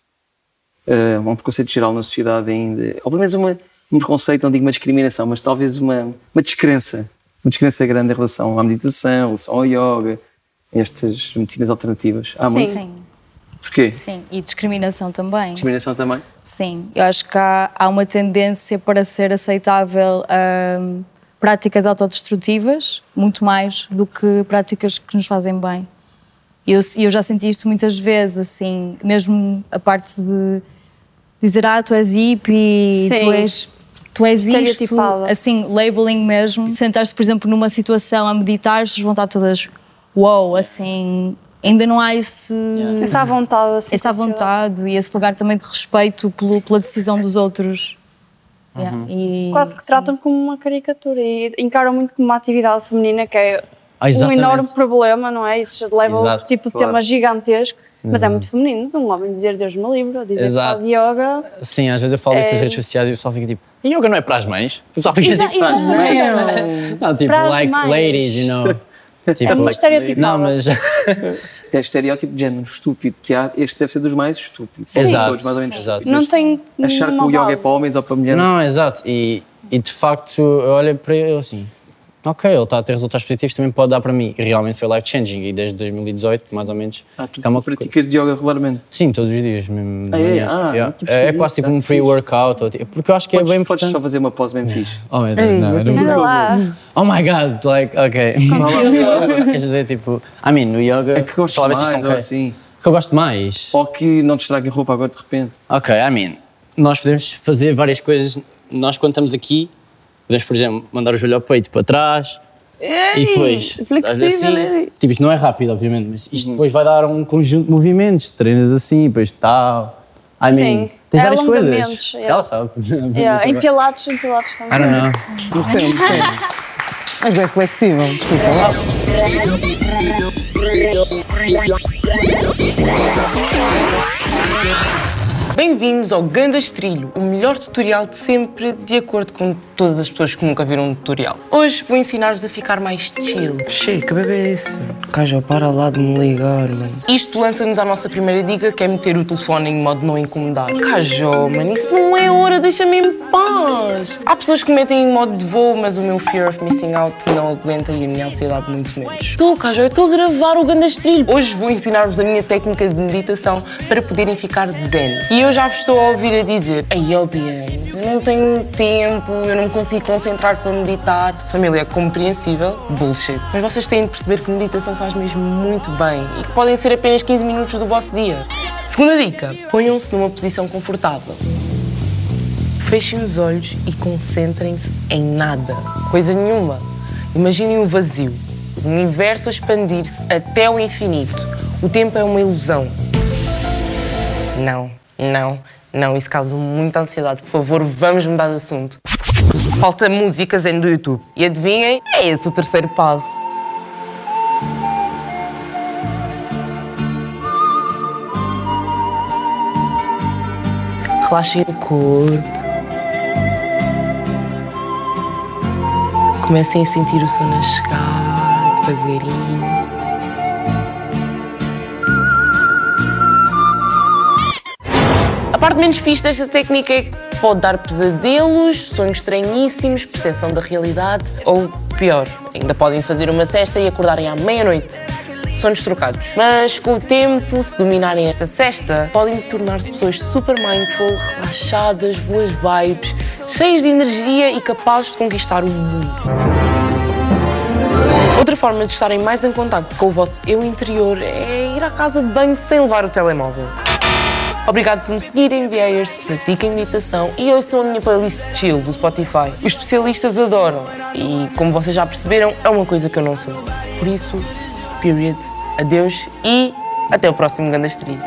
eh, um preconceito geral na sociedade ainda, ou pelo menos uma, um preconceito, não digo uma discriminação, mas talvez uma, uma descrença, uma descrença grande em relação à meditação, em relação ao yoga, estas medicinas alternativas. Há muito? Sim. Porquê? Sim, e discriminação também. Discriminação também? Sim, eu acho que há, há uma tendência para ser aceitável hum, práticas autodestrutivas, muito mais do que práticas que nos fazem bem. E Eu, eu já senti isto muitas vezes, assim, mesmo a parte de dizer, ah, tu és hippie, Sim. tu és, tu és isto, assim, labeling mesmo. Sentar-se, por exemplo, numa situação a meditar, as pessoas vão estar todas, wow, assim, ainda não há esse... Essa à vontade, assim. Essa a vontade e esse lugar também de respeito pelo- pela decisão dos outros. Uhum. Yeah, e- Quase que tratam como uma caricatura e encaram muito como uma atividade feminina que é Ah, um enorme problema, não é? Isso leva a Exato, outro tipo de claro. tema gigantesco, mas é Uhum. muito feminino. Um homem dizer Deus me livre, ou dizer Exato. que faz yoga. Sim, às vezes eu falo isso É. nas redes sociais e o pessoal fica tipo, e yoga não é para as mães? O pessoal fica Exa- tipo, para as mães? exatamente. Não, tipo, Para as like mães. ladies, you know. Tipo, É uma estereotipada. Não, mas. É estereótipo de género estúpido que há, este deve ser dos mais estúpidos. Sim. Exato, Todos mais ou menos exato. Não tem Achar que o yoga é base. para homens ou para mulheres. Não, exato. E, e de facto, eu olho para ele assim, ok, ele está a ter resultados positivos, também pode dar para mim. E realmente foi life changing. E desde 2018, mais ou menos. Ah, tu, é uma tu praticas de yoga regularmente? Sim, todos os dias mesmo. Ah, é? Ah, Yeah. tipo é, é isso, quase tipo ah, um que pre-workout. ou tipo- Porque eu acho que Podes, é bem podes importante. só fazer uma pose bem fixe. Oh meu Deus, não, eu não Anda lá. Oh my god, like, ok. Queres dizer, tipo, I mean, no yoga. É que gostas a se mais estão ou ok. assim. Que eu gosto mais. Ou que não te estraguem roupa agora de repente. Ok, I mean, nós podemos fazer várias coisas. Nós, quando estamos aqui, podemos, por exemplo, mandar o joelho ao peito para trás. e depois, estás assim, tipo, isto não é rápido, obviamente, mas isto depois vai dar um conjunto de movimentos, treinas assim, depois tal. I mean, Sim, tens é várias coisas. yeah. Ela sabe. Yeah, em pilates, em pilates também. I don't know. Não sei, não sei. Mas é flexível, desculpa lá. Bem-vindos ao Gandas Trilho, o melhor tutorial de sempre, de acordo com todas as pessoas que nunca viram um tutorial. Hoje vou ensinar-vos a ficar mais chill. Che, que bebê é esse? Caja, para lá de me ligar, mano. Isto lança-nos à nossa primeira dica, que é meter o telefone em modo não incomodar. Cajó, mano, isso não é hora, deixa-me em paz. Há pessoas que metem em modo de voo, mas o meu fear of missing out não aguenta e a minha ansiedade muito menos. Estou, Cajó, eu estou a gravar o Gandas Trilho. Hoje vou ensinar-vos a minha técnica de meditação para poderem ficar zen. E eu já vos estou a ouvir a dizer, ai, ó, Biane, eu não tenho tempo, eu não me consigo concentrar para meditar. Família, é compreensível, bullshit. Mas vocês têm de perceber que meditação faz mesmo muito bem e que podem ser apenas 15 minutos do vosso dia. Segunda dica, ponham-se numa posição confortável. Fechem os olhos e concentrem-se em nada, coisa nenhuma. Imaginem o vazio, o universo expandir-se até o infinito. O tempo é uma ilusão. Não, não, não, isso causa muita ansiedade. Por favor, vamos mudar de assunto. Falta música zen do YouTube. E adivinhem, é esse o terceiro passo. Relaxem o corpo. Comecem a sentir o sono a chegar devagarinho. A parte menos fixe desta técnica é que pode dar pesadelos, sonhos estranhíssimos, percepção da realidade ou, pior, ainda podem fazer uma cesta e acordarem à meia-noite. Sonhos trocados. Mas com o tempo, se dominarem esta cesta, podem tornar-se pessoas super mindful, relaxadas, boas vibes, cheias de energia e capazes de conquistar o mundo. Outra forma de estarem mais em contato com o vosso eu interior é ir à casa de banho sem levar o telemóvel. Obrigado por me seguirem, vieirs, pratiquem meditação e ouçam a minha playlist chill do Spotify. Os especialistas adoram e, como vocês já perceberam, é uma coisa que eu não sou. Por isso, period, adeus e até o próximo Gandastrilho.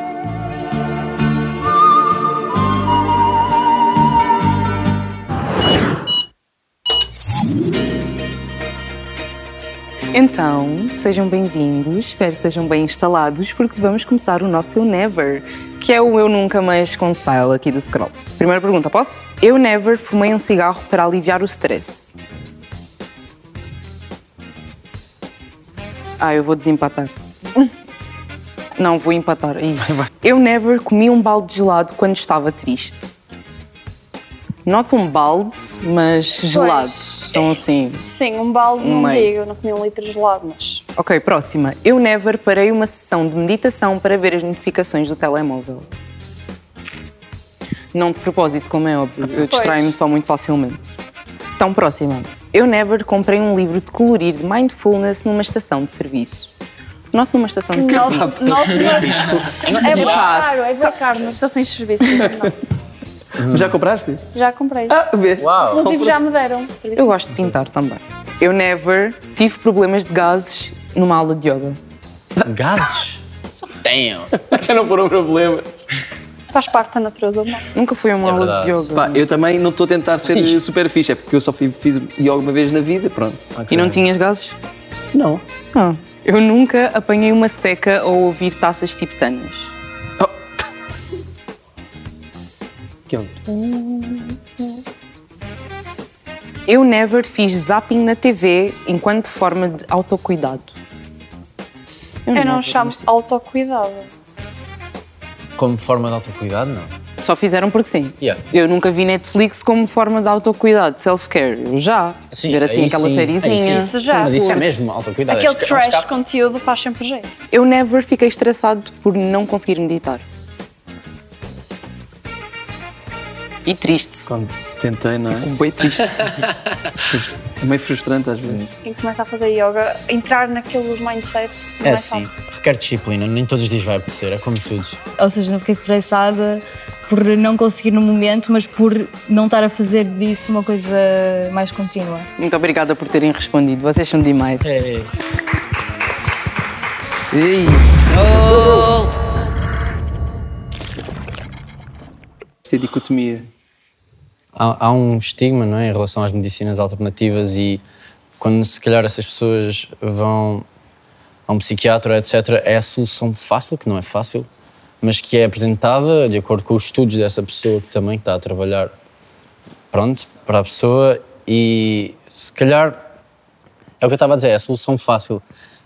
Então, sejam bem-vindos, espero que estejam bem instalados, porque vamos começar o nosso Never, que é o Eu Nunca Mais com Style aqui do Scroll. Primeira pergunta, posso? Eu never fumei um cigarro para aliviar o stress. Ah, eu vou desempatar. Não, vou empatar. Eu never comi um balde de gelado quando estava triste. Not um balde, mas gelado. Então assim. Sim, um balde Um não digo, eu não comi um litro de gelado, mas. Ok, próxima. Eu never parei uma sessão de meditação para ver as notificações do telemóvel. Não de propósito, como é óbvio. Eu distraio-me só muito facilmente. Então, próxima. Eu never comprei um livro de colorir de mindfulness numa estação de serviço. Note numa estação de Nossa, serviço. nossa, é bem caro, é bem caro nas estações de serviço. por não. Já compraste? Já comprei. Ah, vês? Inclusive já me deram. Eu gosto de pintar também. Eu never tive problemas de gases numa aula de yoga. Gases? Damn! não foram problemas. Faz parte da natureza humana. Nunca fui a uma aula de yoga. Pá, eu também não estou a tentar ser super fixe, é porque eu só fiz yoga uma vez na vida, pronto. E não tinhas gases? Não. Ah. Eu nunca apanhei uma seca ao ouvir taças tibetanas. Eu never fiz zapping na TV enquanto forma de autocuidado. Eu não never, chamo autocuidado. Como forma de autocuidado, não. Só fizeram porque sim. Yeah. Eu nunca vi Netflix como forma de autocuidado, self-care. Eu já. Sim, Ver assim aquela sim, sériezinha. Isso já. Mas isso é mesmo autocuidado. Aquele é esca- é um trash conteúdo faz sempre jeito. Eu never fiquei estressado por não conseguir meditar. E triste. Quando tentei, não é? Fico bem triste. é meio frustrante às vezes. Quem começa a fazer yoga, entrar naqueles mindsets não É é, sim, fácil. requer disciplina, nem todos os dias vai apetecer, é como tudo. Ou seja, não fiquei estressada por não conseguir no momento, mas por não estar a fazer disso uma coisa mais contínua. Muito obrigada por terem respondido. Vocês são demais. É. Ei! Isso é dicotomia. Há, há um estigma não é, em relação às medicinas alternativas e quando se calhar essas pessoas vão a um psiquiatra, etc., é a solução fácil, que não é fácil, mas que é apresentada de acordo com os estudos dessa pessoa que também está a trabalhar pronto, para a pessoa e se calhar é o que eu estava a dizer, é a solução fácil.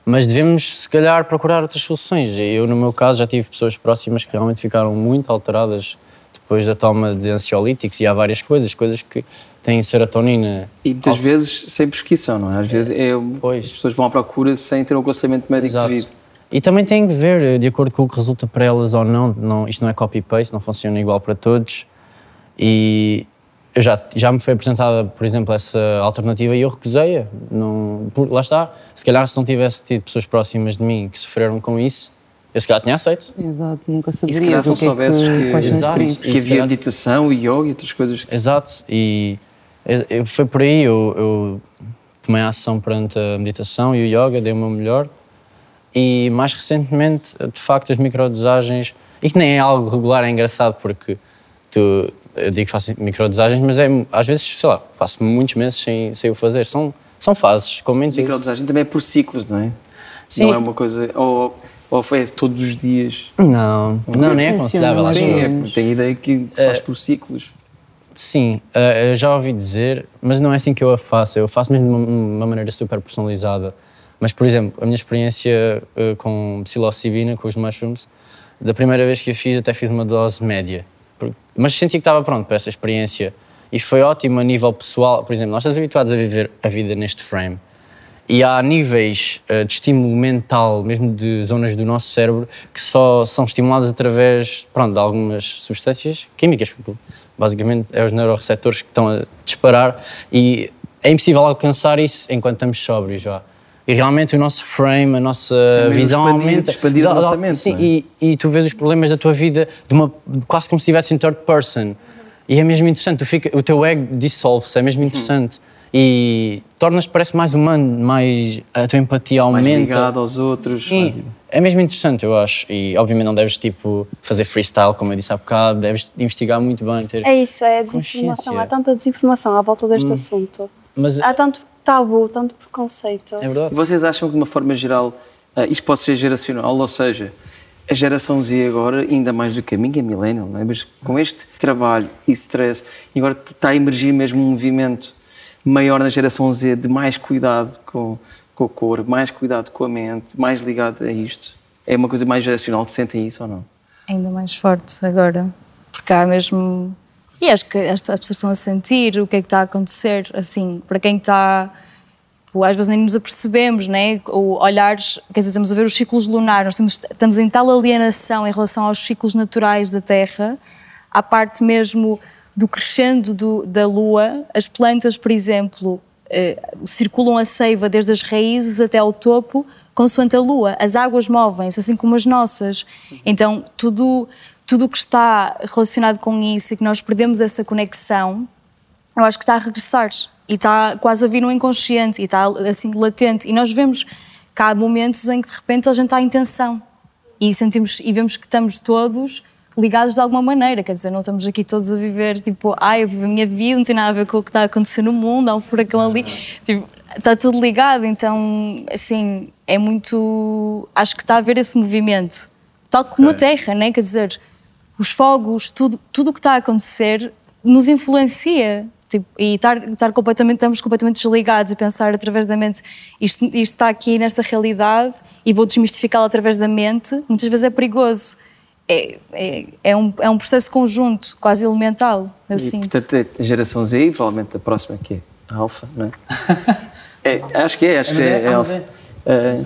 Mas devemos, se calhar, procurar outras soluções. Eu, no meu caso, já tive pessoas próximas que realmente ficaram muito alteradas depois da toma de ansiolíticos e há várias coisas, coisas que têm serotonina. E muitas vezes sem prescrição, não é? Às vezes é, as pessoas vão à procura sem ter um aconselhamento médico Exato. devido. E também tem que ver, eh, de acordo com o que resulta para elas ou não, não isto não é copy-paste, não funciona igual para todos. E eu já, já me foi apresentada, por exemplo, essa alternativa e eu recusei-a. Lá está, se calhar se não tivesse tido pessoas próximas de mim que sofreram com isso, eu se calhar tinha aceito. Exato, nunca E se calhar que é soubesses que, que, Exato. que E se havia calhar- meditação e yoga e outras coisas. Exato, e foi por aí, eu, eu tomei a ação perante a meditação e o yoga, dei o meu melhor. E mais recentemente, de facto, as microdosagens, e que nem é algo regular, é engraçado porque tu, eu digo que faço microdosagens, mas é, às vezes, sei lá, faço muitos meses sem, sem o fazer. São, são fases, como em tudo. microdosagem também é por ciclos, não é? Sim. Não é uma coisa. Ou, ou foi todos os dias. Não, não, nem é aconselhável. Sim, eu. é, tenho a ideia que se faz É. por ciclos. Sim, eh, eu já ouvi dizer, mas não é assim que eu a faço. Eu faço mesmo de uma, maneira super personalizada. Mas, por exemplo, a minha experiência eh, com psilocibina, com os mushrooms, da primeira vez que a fiz, até fiz uma dose média. Mas senti que estava pronto para essa experiência. E foi ótimo a nível pessoal. Por exemplo, nós estamos habituados a viver a vida neste frame. E há níveis eh, de estímulo mental, mesmo de zonas do nosso cérebro, que só são estimuladas através pronto, de algumas substâncias químicas. Basicamente, é os neuroreceptores que estão a disparar e é impossível alcançar isso enquanto estamos sóbrios já. E realmente o nosso frame, a nossa mesmo visão expandir- aumenta. expandir o Dá- dá- nossa mente, Sim, é? e, e tu vês os problemas da tua vida de uma, quase como se estivesse em third person. E é mesmo interessante, tu fica, o teu ego dissolve-se, é mesmo interessante. E tornas-te, parece mais humano, mais, a tua empatia aumenta. Mais ligado aos outros. Sim, é mesmo interessante, eu acho. E obviamente não deves tipo, fazer freestyle, como eu disse há bocado, deves investigar muito bem. Ter... É isso, é a desinformação. Há tanta desinformação à volta deste Hum. assunto. Mas Há tanto tabu, tanto preconceito. E Vocês acham que, de uma forma geral, ah, isto pode ser geracional? Ou seja, a geração Z agora, ainda mais do que a minha, millennial, não é? mas com este trabalho e stress, e agora está a emergir mesmo um movimento maior na geração Z de mais cuidado com, com o corpo, mais cuidado com a mente, mais ligado a isto. É uma coisa mais geracional, sentem isso ou não? ainda mais forte agora. Porque há mesmo. E acho que as as pessoas estão a sentir o que é que está a acontecer, assim, para quem está. tipo, Às vezes nem nos apercebemos, né? Ou olhares, quer dizer, estamos a ver os ciclos lunares, nós temos, estamos em tal alienação em relação aos ciclos naturais da Terra, à parte mesmo do crescendo do- da Lua, as plantas, por exemplo, eh, circulam a seiva desde as raízes até ao topo, consoante a Lua. As águas movem-se, assim como as nossas. Então, tudo tudo que está relacionado com isso e que nós perdemos essa conexão, eu acho que está a regressar e está quase a vir no inconsciente e está assim latente. E nós vemos que há momentos em que de repente a gente está em tensão e sentimos e vemos que estamos todos ligados de alguma maneira, quer dizer, não estamos aqui todos a viver tipo, ah, eu vivo a minha vida, não tem nada a ver com o que está a acontecer no mundo, há um furacão ali, tipo, está tudo ligado, então, assim, é muito, acho que está a haver esse movimento, tal como a Terra, né? quer dizer, os fogos, tudo tudo o que está a acontecer nos influencia. Tipo, e estar, estar completamente, estamos completamente desligados e pensar através da mente isto, isto está aqui nesta realidade e vou desmistificá-la através da mente, muitas vezes é perigoso. É, é, é, um, é um processo conjunto, quase elemental, eu e, sinto. portanto, a geração Z, e provavelmente a próxima que é a Alfa, não é? É, acho que é, acho que é, é, Alfa. É,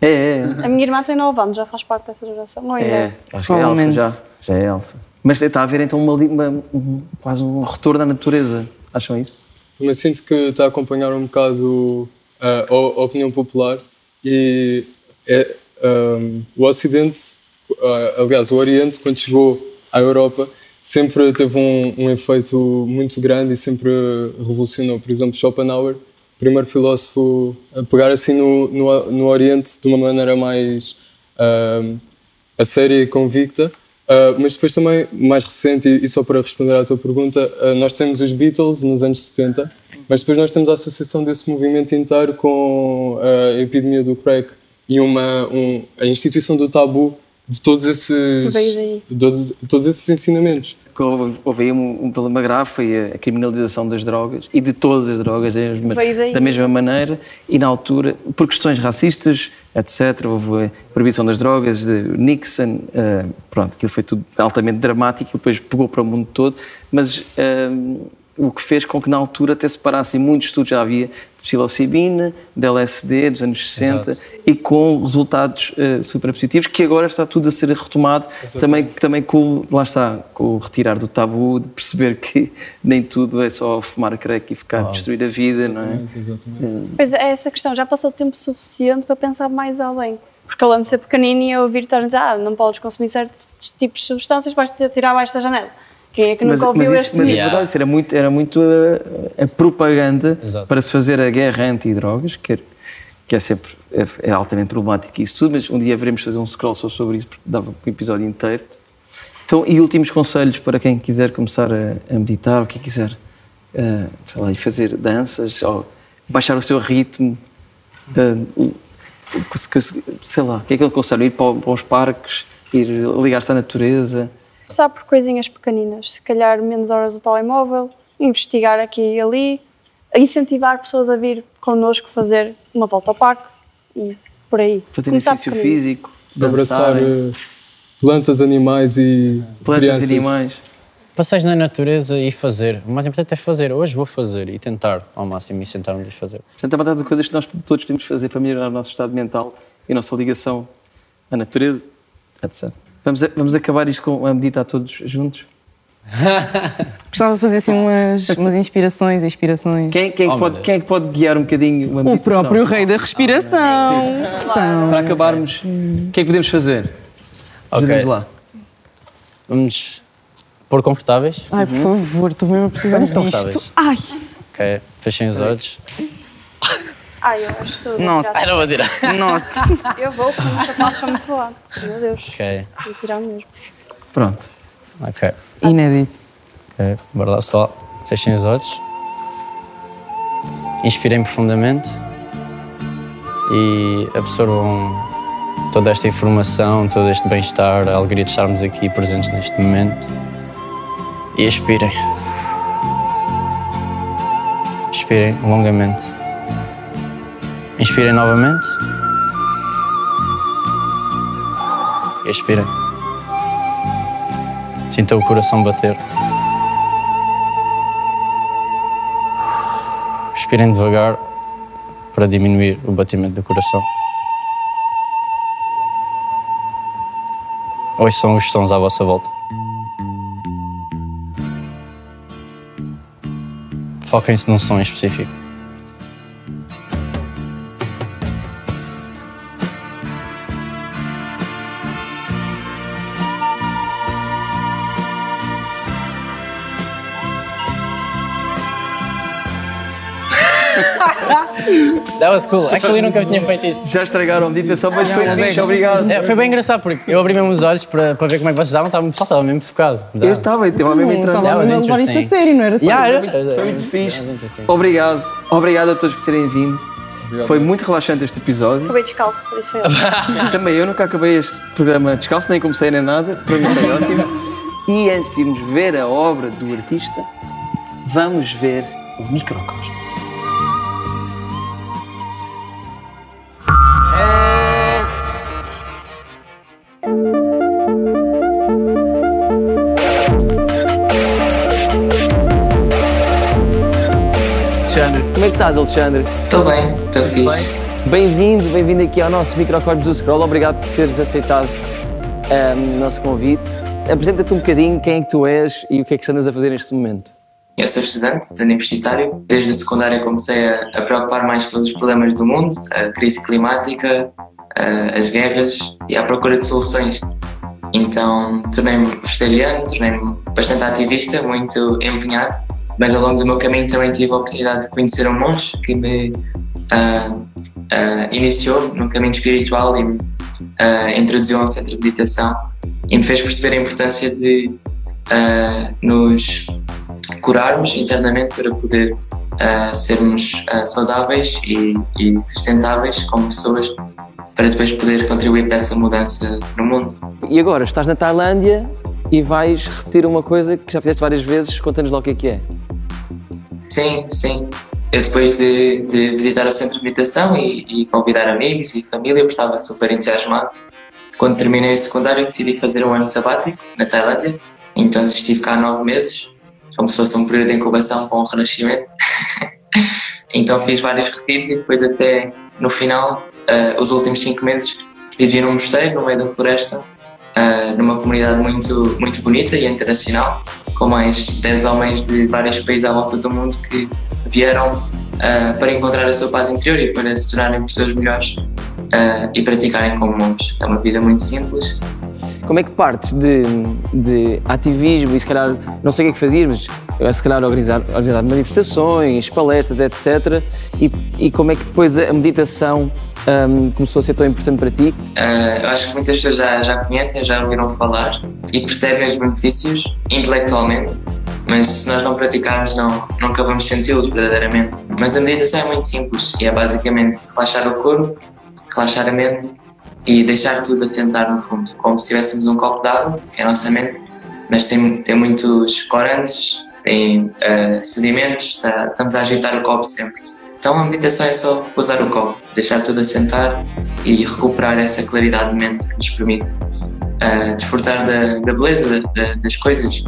é, é. A minha irmã tem 9 anos, já faz parte dessa geração, ou ainda É, acho que é alfa já. Já é alfa. Mas está a haver então uma, uma- um- quase um retorno à natureza. Acham isso? Também sinto que está a acompanhar um bocado ah, a, a opinião popular e é, ahm, o Ocidente, aliás, o Oriente, quando chegou à Europa, sempre teve um, um efeito muito grande e sempre revolucionou. Por exemplo, Schopenhauer, primeiro filósofo a pegar assim no, no, no Oriente de uma maneira mais ahm, a séria e convicta. Uh, mas depois também, mais recente, e, e só para responder à tua pergunta, uh, nós temos os Beatles nos anos 70, mas depois nós temos a associação desse movimento inteiro com uh, a epidemia do crack e uma, um, a instituição do tabu de todos esses, todos, todos esses ensinamentos. Houve, houve aí um, um problema grave, foi a, a criminalização das drogas e de todas as drogas da mesma, maneira e na altura, por questões racistas, etc., houve a proibição das drogas de Nixon, eh, pronto, aquilo foi tudo altamente dramático e depois pegou para o mundo todo, mas eh, o que fez com que na altura até se parassem muitos estudos já havia psilocibina, de LSD dos anos 60 Exato. e com resultados eh, super positivos que agora está tudo a ser retomado também, também com, o- lá está, com o retirar do tabu, de perceber que nem tudo é só fumar crack e ficar destruir a vida, não é? Exatamente. Pois é, essa questão, já passou tempo suficiente para pensar mais além. Porque eu lembro de ser pequenina e eu ouvir estar a dizer, ah, não podes consumir certos tipos de substâncias, vais te tirar abaixo da janela. Quem é que nunca ouviu isso, este mas é mito? verdade, isso era muito, era muito a, a propaganda para se fazer a guerra anti-drogas, que, é- que é sempre é, é altamente problemático isso tudo, mas um dia veremos fazer um scroll só sobre isso, porque dava um episódio inteiro. Então, e últimos conselhos para quem quiser começar a, a meditar, ou quem quiser, eh, sei lá, ir fazer danças, ou baixar o seu ritmo, eh, que- sei lá, o que é que ele aconselha? Ir para, para os parques, ir ligar-se à natureza, Começar por coisinhas pequeninas, se calhar menos horas do telemóvel, investigar aqui e ali, incentivar pessoas a vir connosco fazer uma volta ao parque e por aí. fazer Começar exercício pequenino. físico, Abraçar dançarem. eh, plantas, animais e Plantas crianças. e animais. Passeios na natureza e fazer. O mais importante é fazer. Hoje vou fazer e tentar ao máximo e sentar-me a fazer. Portanto, a verdade de coisas que nós todos podemos fazer para melhorar o nosso estado mental e a nossa ligação à natureza, etc. Vamos, a- vamos acabar isto com a meditar todos juntos? Gostava de fazer assim umas, umas inspirações, inspirações. Quem, quem, Oh, pode, quem é que pode guiar um bocadinho uma O meditação? próprio rei da respiração. Então, Para acabarmos, o que é que podemos fazer? Ajuda-nos lá. Vamos pôr confortáveis. Ai, por favor, estou mesmo a precisar Vamos disto. Ai, Ok. Fechem os olhos. Ai, eu acho a Não. Ai, não vou tirar. não. Eu vou, porque os sapatos são muito lá. Meu Deus, Ok. vou tirar mesmo. Pronto. Ok. Inédito. Ok. Bora lá só. Fechem os olhos. inspirem profundamente e absorvam toda esta informação, todo este bem-estar, a alegria de estarmos aqui presentes neste momento e expirem. Expirem longamente. Inspirem novamente. Expirem. Sintam o coração bater. Expirem devagar para diminuir o batimento do coração. Ouçam os sons à vossa volta. Foquem-se num som específico. Was cool. Actually, nunca tinha feito isso. Já estragaram a meditação, mas foi fixe, obrigado. É, foi bem engraçado porque eu abri mesmo os olhos para, para ver como é que vocês estavam, estava mesmo, estava mesmo focado. Eu estava, estava mesmo entrando. That was levar isto a sério, não era só- Yeah, Foi era- muito- foi muito fixe. Obrigado, obrigado a todos por terem vindo. Foi muito relaxante este episódio. Acabei descalço, por isso foi ótimo. Também eu nunca acabei este programa descalço, nem comecei nem nada, para mim foi ótimo. E antes de irmos ver a obra do artista, vamos ver o microcosmo. Estás, Alexandre? Estou bem, estou fixe. Bem-vindo, bem-vindo aqui ao nosso microcosmos do Scroll. Obrigado por teres aceitado ahm, o nosso convite. Apresenta-te um bocadinho quem é que tu és e o que é que andas a fazer neste momento. Eu sou estudante universitário. Desde a secundária comecei a, a preocupar mais pelos problemas do mundo, a crise climática, a- as guerras e à procura de soluções. Então tornei-me vegetariano, tornei-me bastante ativista, muito empenhado, mas ao longo do meu caminho também tive a oportunidade de conhecer um monge que me ah, ah, iniciou num caminho espiritual e me ah, introduziu a um centro de meditação e me fez perceber a importância de nos curarmos internamente para poder sermos saudáveis e, e sustentáveis como pessoas para depois poder contribuir para essa mudança no mundo. E agora, estás na Tailândia e vais repetir uma coisa que já fizeste várias vezes. Conta-nos lá o que é que é. Sim, sim. Eu depois de, de visitar o centro de meditação e, e convidar amigos e família, eu estava super entusiasmado. Quando terminei o secundário, decidi fazer um ano sabático na Tailândia. Então estive cá nove meses, como se fosse um período de incubação com o renascimento. então fiz vários retiros e depois até no final, ah, os últimos cinco meses, vivi num mosteiro no meio da floresta, ah, numa comunidade muito, muito bonita e internacional, com mais 10 homens de vários países à volta do mundo que vieram ah, para encontrar a sua paz interior e para se tornarem pessoas melhores ah, e praticarem como monges. É uma vida muito simples. Como é que partes de, de ativismo e se calhar, não sei o que é que fazias, mas eh, se calhar organizar, organizar manifestações, palestras, etc. E, e como é que depois a meditação ahm, começou a ser tão importante para ti? Ah, eu acho que muitas pessoas já, já conhecem, já ouviram falar e percebem os benefícios intelectualmente, mas se nós não praticarmos, não, não acabamos de senti-los verdadeiramente. Mas a meditação é muito simples e é basicamente relaxar o corpo, relaxar a mente e deixar tudo assentar no fundo, como se tivéssemos um copo de água, que é a nossa mente, mas tem, tem muitos corantes, tem ah, sedimentos, está- estamos a agitar o copo sempre. Então a meditação é só usar o copo, deixar tudo assentar e recuperar essa claridade de mente que nos permite ah, desfrutar da, da beleza da- da- das coisas.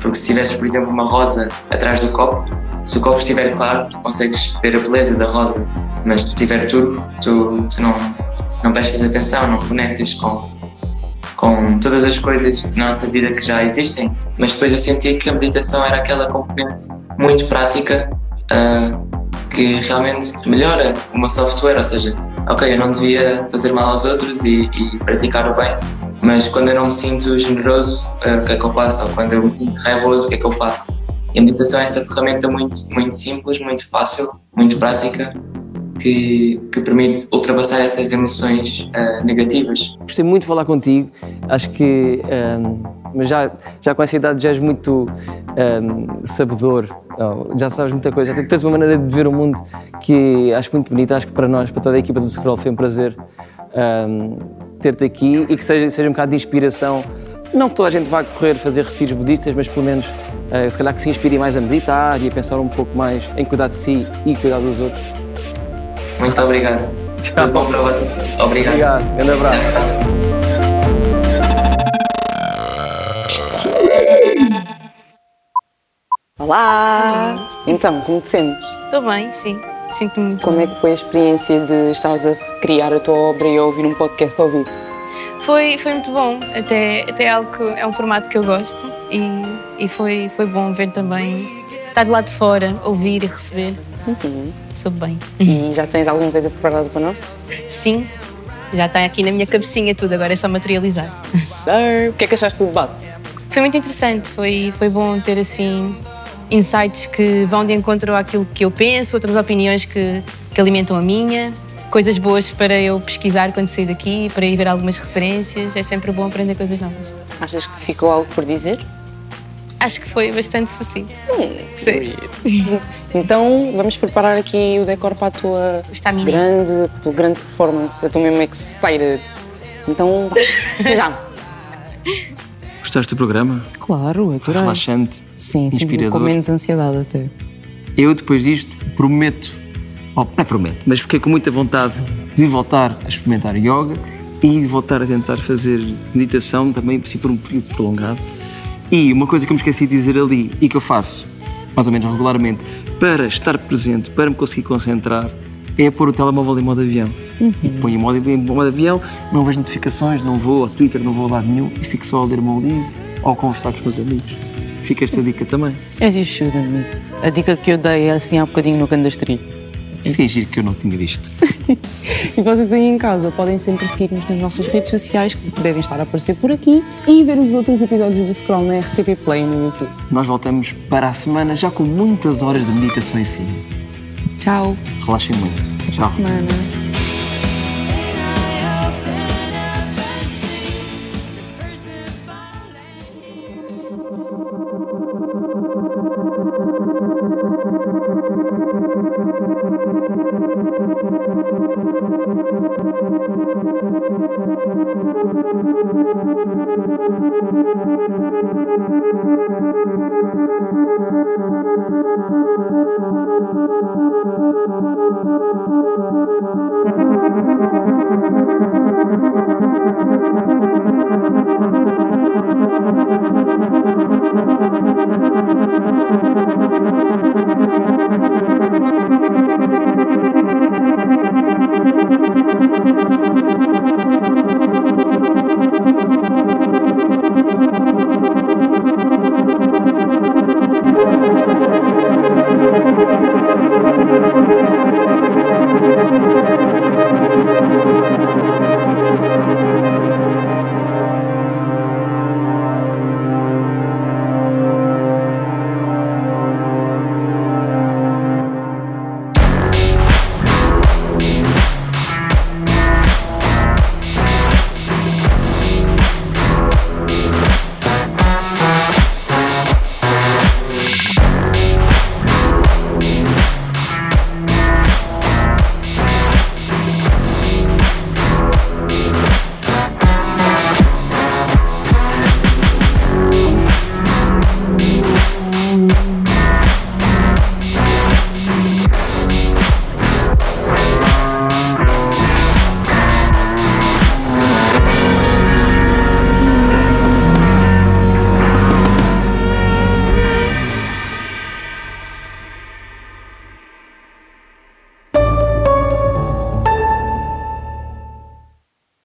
Porque se tivesses, por exemplo, uma rosa atrás do copo, se o copo estiver claro, tu consegues ver a beleza da rosa, mas se estiver turvo, tu, tu não, não prestas atenção, não conectas com, com todas as coisas da nossa vida que já existem. Mas depois eu senti que a meditação era aquela componente muito prática ah, que realmente melhora o meu software, ou seja, ok, eu não devia fazer mal aos outros e, e praticar o bem, mas quando eu não me sinto generoso, ah, o que é que eu faço? Ou quando eu me sinto raivoso, o que é que eu faço? E a meditação é essa ferramenta muito, muito simples, muito fácil, muito prática, que, que permite ultrapassar essas emoções ah, negativas. Gostei muito de falar contigo. Acho que, ahm, mas já, já com essa idade já és muito ahm, sabedor Oh, já sabes muita coisa. Tens uma maneira de ver o mundo que acho muito bonita. Acho que para nós, para toda a equipa do Scroll, foi um prazer ahm, ter-te aqui e que seja, seja um bocado de inspiração. Não que toda a gente vá correr fazer retiros budistas, mas pelo menos eh, se calhar que se inspire mais a meditar e a pensar um pouco mais em cuidar de si e cuidar dos outros. Muito obrigado. Tudo bom para você. Obrigado. Obrigado. Grande abraço. Olá! Então, como te sentes? Estou bem, sim. Sinto-me muito Como bem. é que foi a experiência de estares a criar a tua obra e a ouvir um podcast ao vivo? Foi, foi muito bom, até, até é algo que é um formato que eu gosto e, e foi, foi bom ver também, estar de lá de fora, ouvir e receber. Soube bem. E já tens alguma coisa preparada para nós? Sim, já está aqui na minha cabecinha tudo, agora é só materializar. O que é que achaste do debate? Foi muito interessante, foi, foi bom ter assim insights que vão de encontro àquilo que eu penso, outras opiniões que, que alimentam a minha, coisas boas para eu pesquisar quando sair daqui, para ir ver algumas referências, é sempre bom aprender coisas novas. Achas que ficou algo por dizer? Acho que foi bastante sucinto. Sim. Então vamos preparar aqui o decor para a tua grande, a tua grande performance. Eu estou mesmo excited. Então, até já. Gostaste do programa? Claro, Foi relaxante, Sim, sim, inspirador. com menos ansiedade até. Eu, depois disto, prometo, oh, não é prometo, mas fiquei com muita vontade de voltar a experimentar yoga e de voltar a tentar fazer meditação também, se por um período prolongado. E uma coisa que eu me esqueci de dizer ali e que eu faço, mais ou menos regularmente, para estar presente, para me conseguir concentrar, é pôr o telemóvel em modo avião. E ponho em modo, em modo avião, não vejo notificações, não vou ao Twitter, não vou a lado nenhum e fico só a ler o meu livro ou a conversar com os meus amigos. Fica esta dica também. As you should, amigo. A dica que eu dei é assim há bocadinho no canto street. Fingir que eu não tinha visto. E vocês aí em casa podem sempre seguir-nos nas nossas redes sociais, que devem estar a aparecer por aqui, e ver os outros episódios do Scroll na RTP Play no YouTube. Nós voltamos para a semana já com muitas horas de meditação em cima. Tchau. Relaxem muito. Tchau. semana.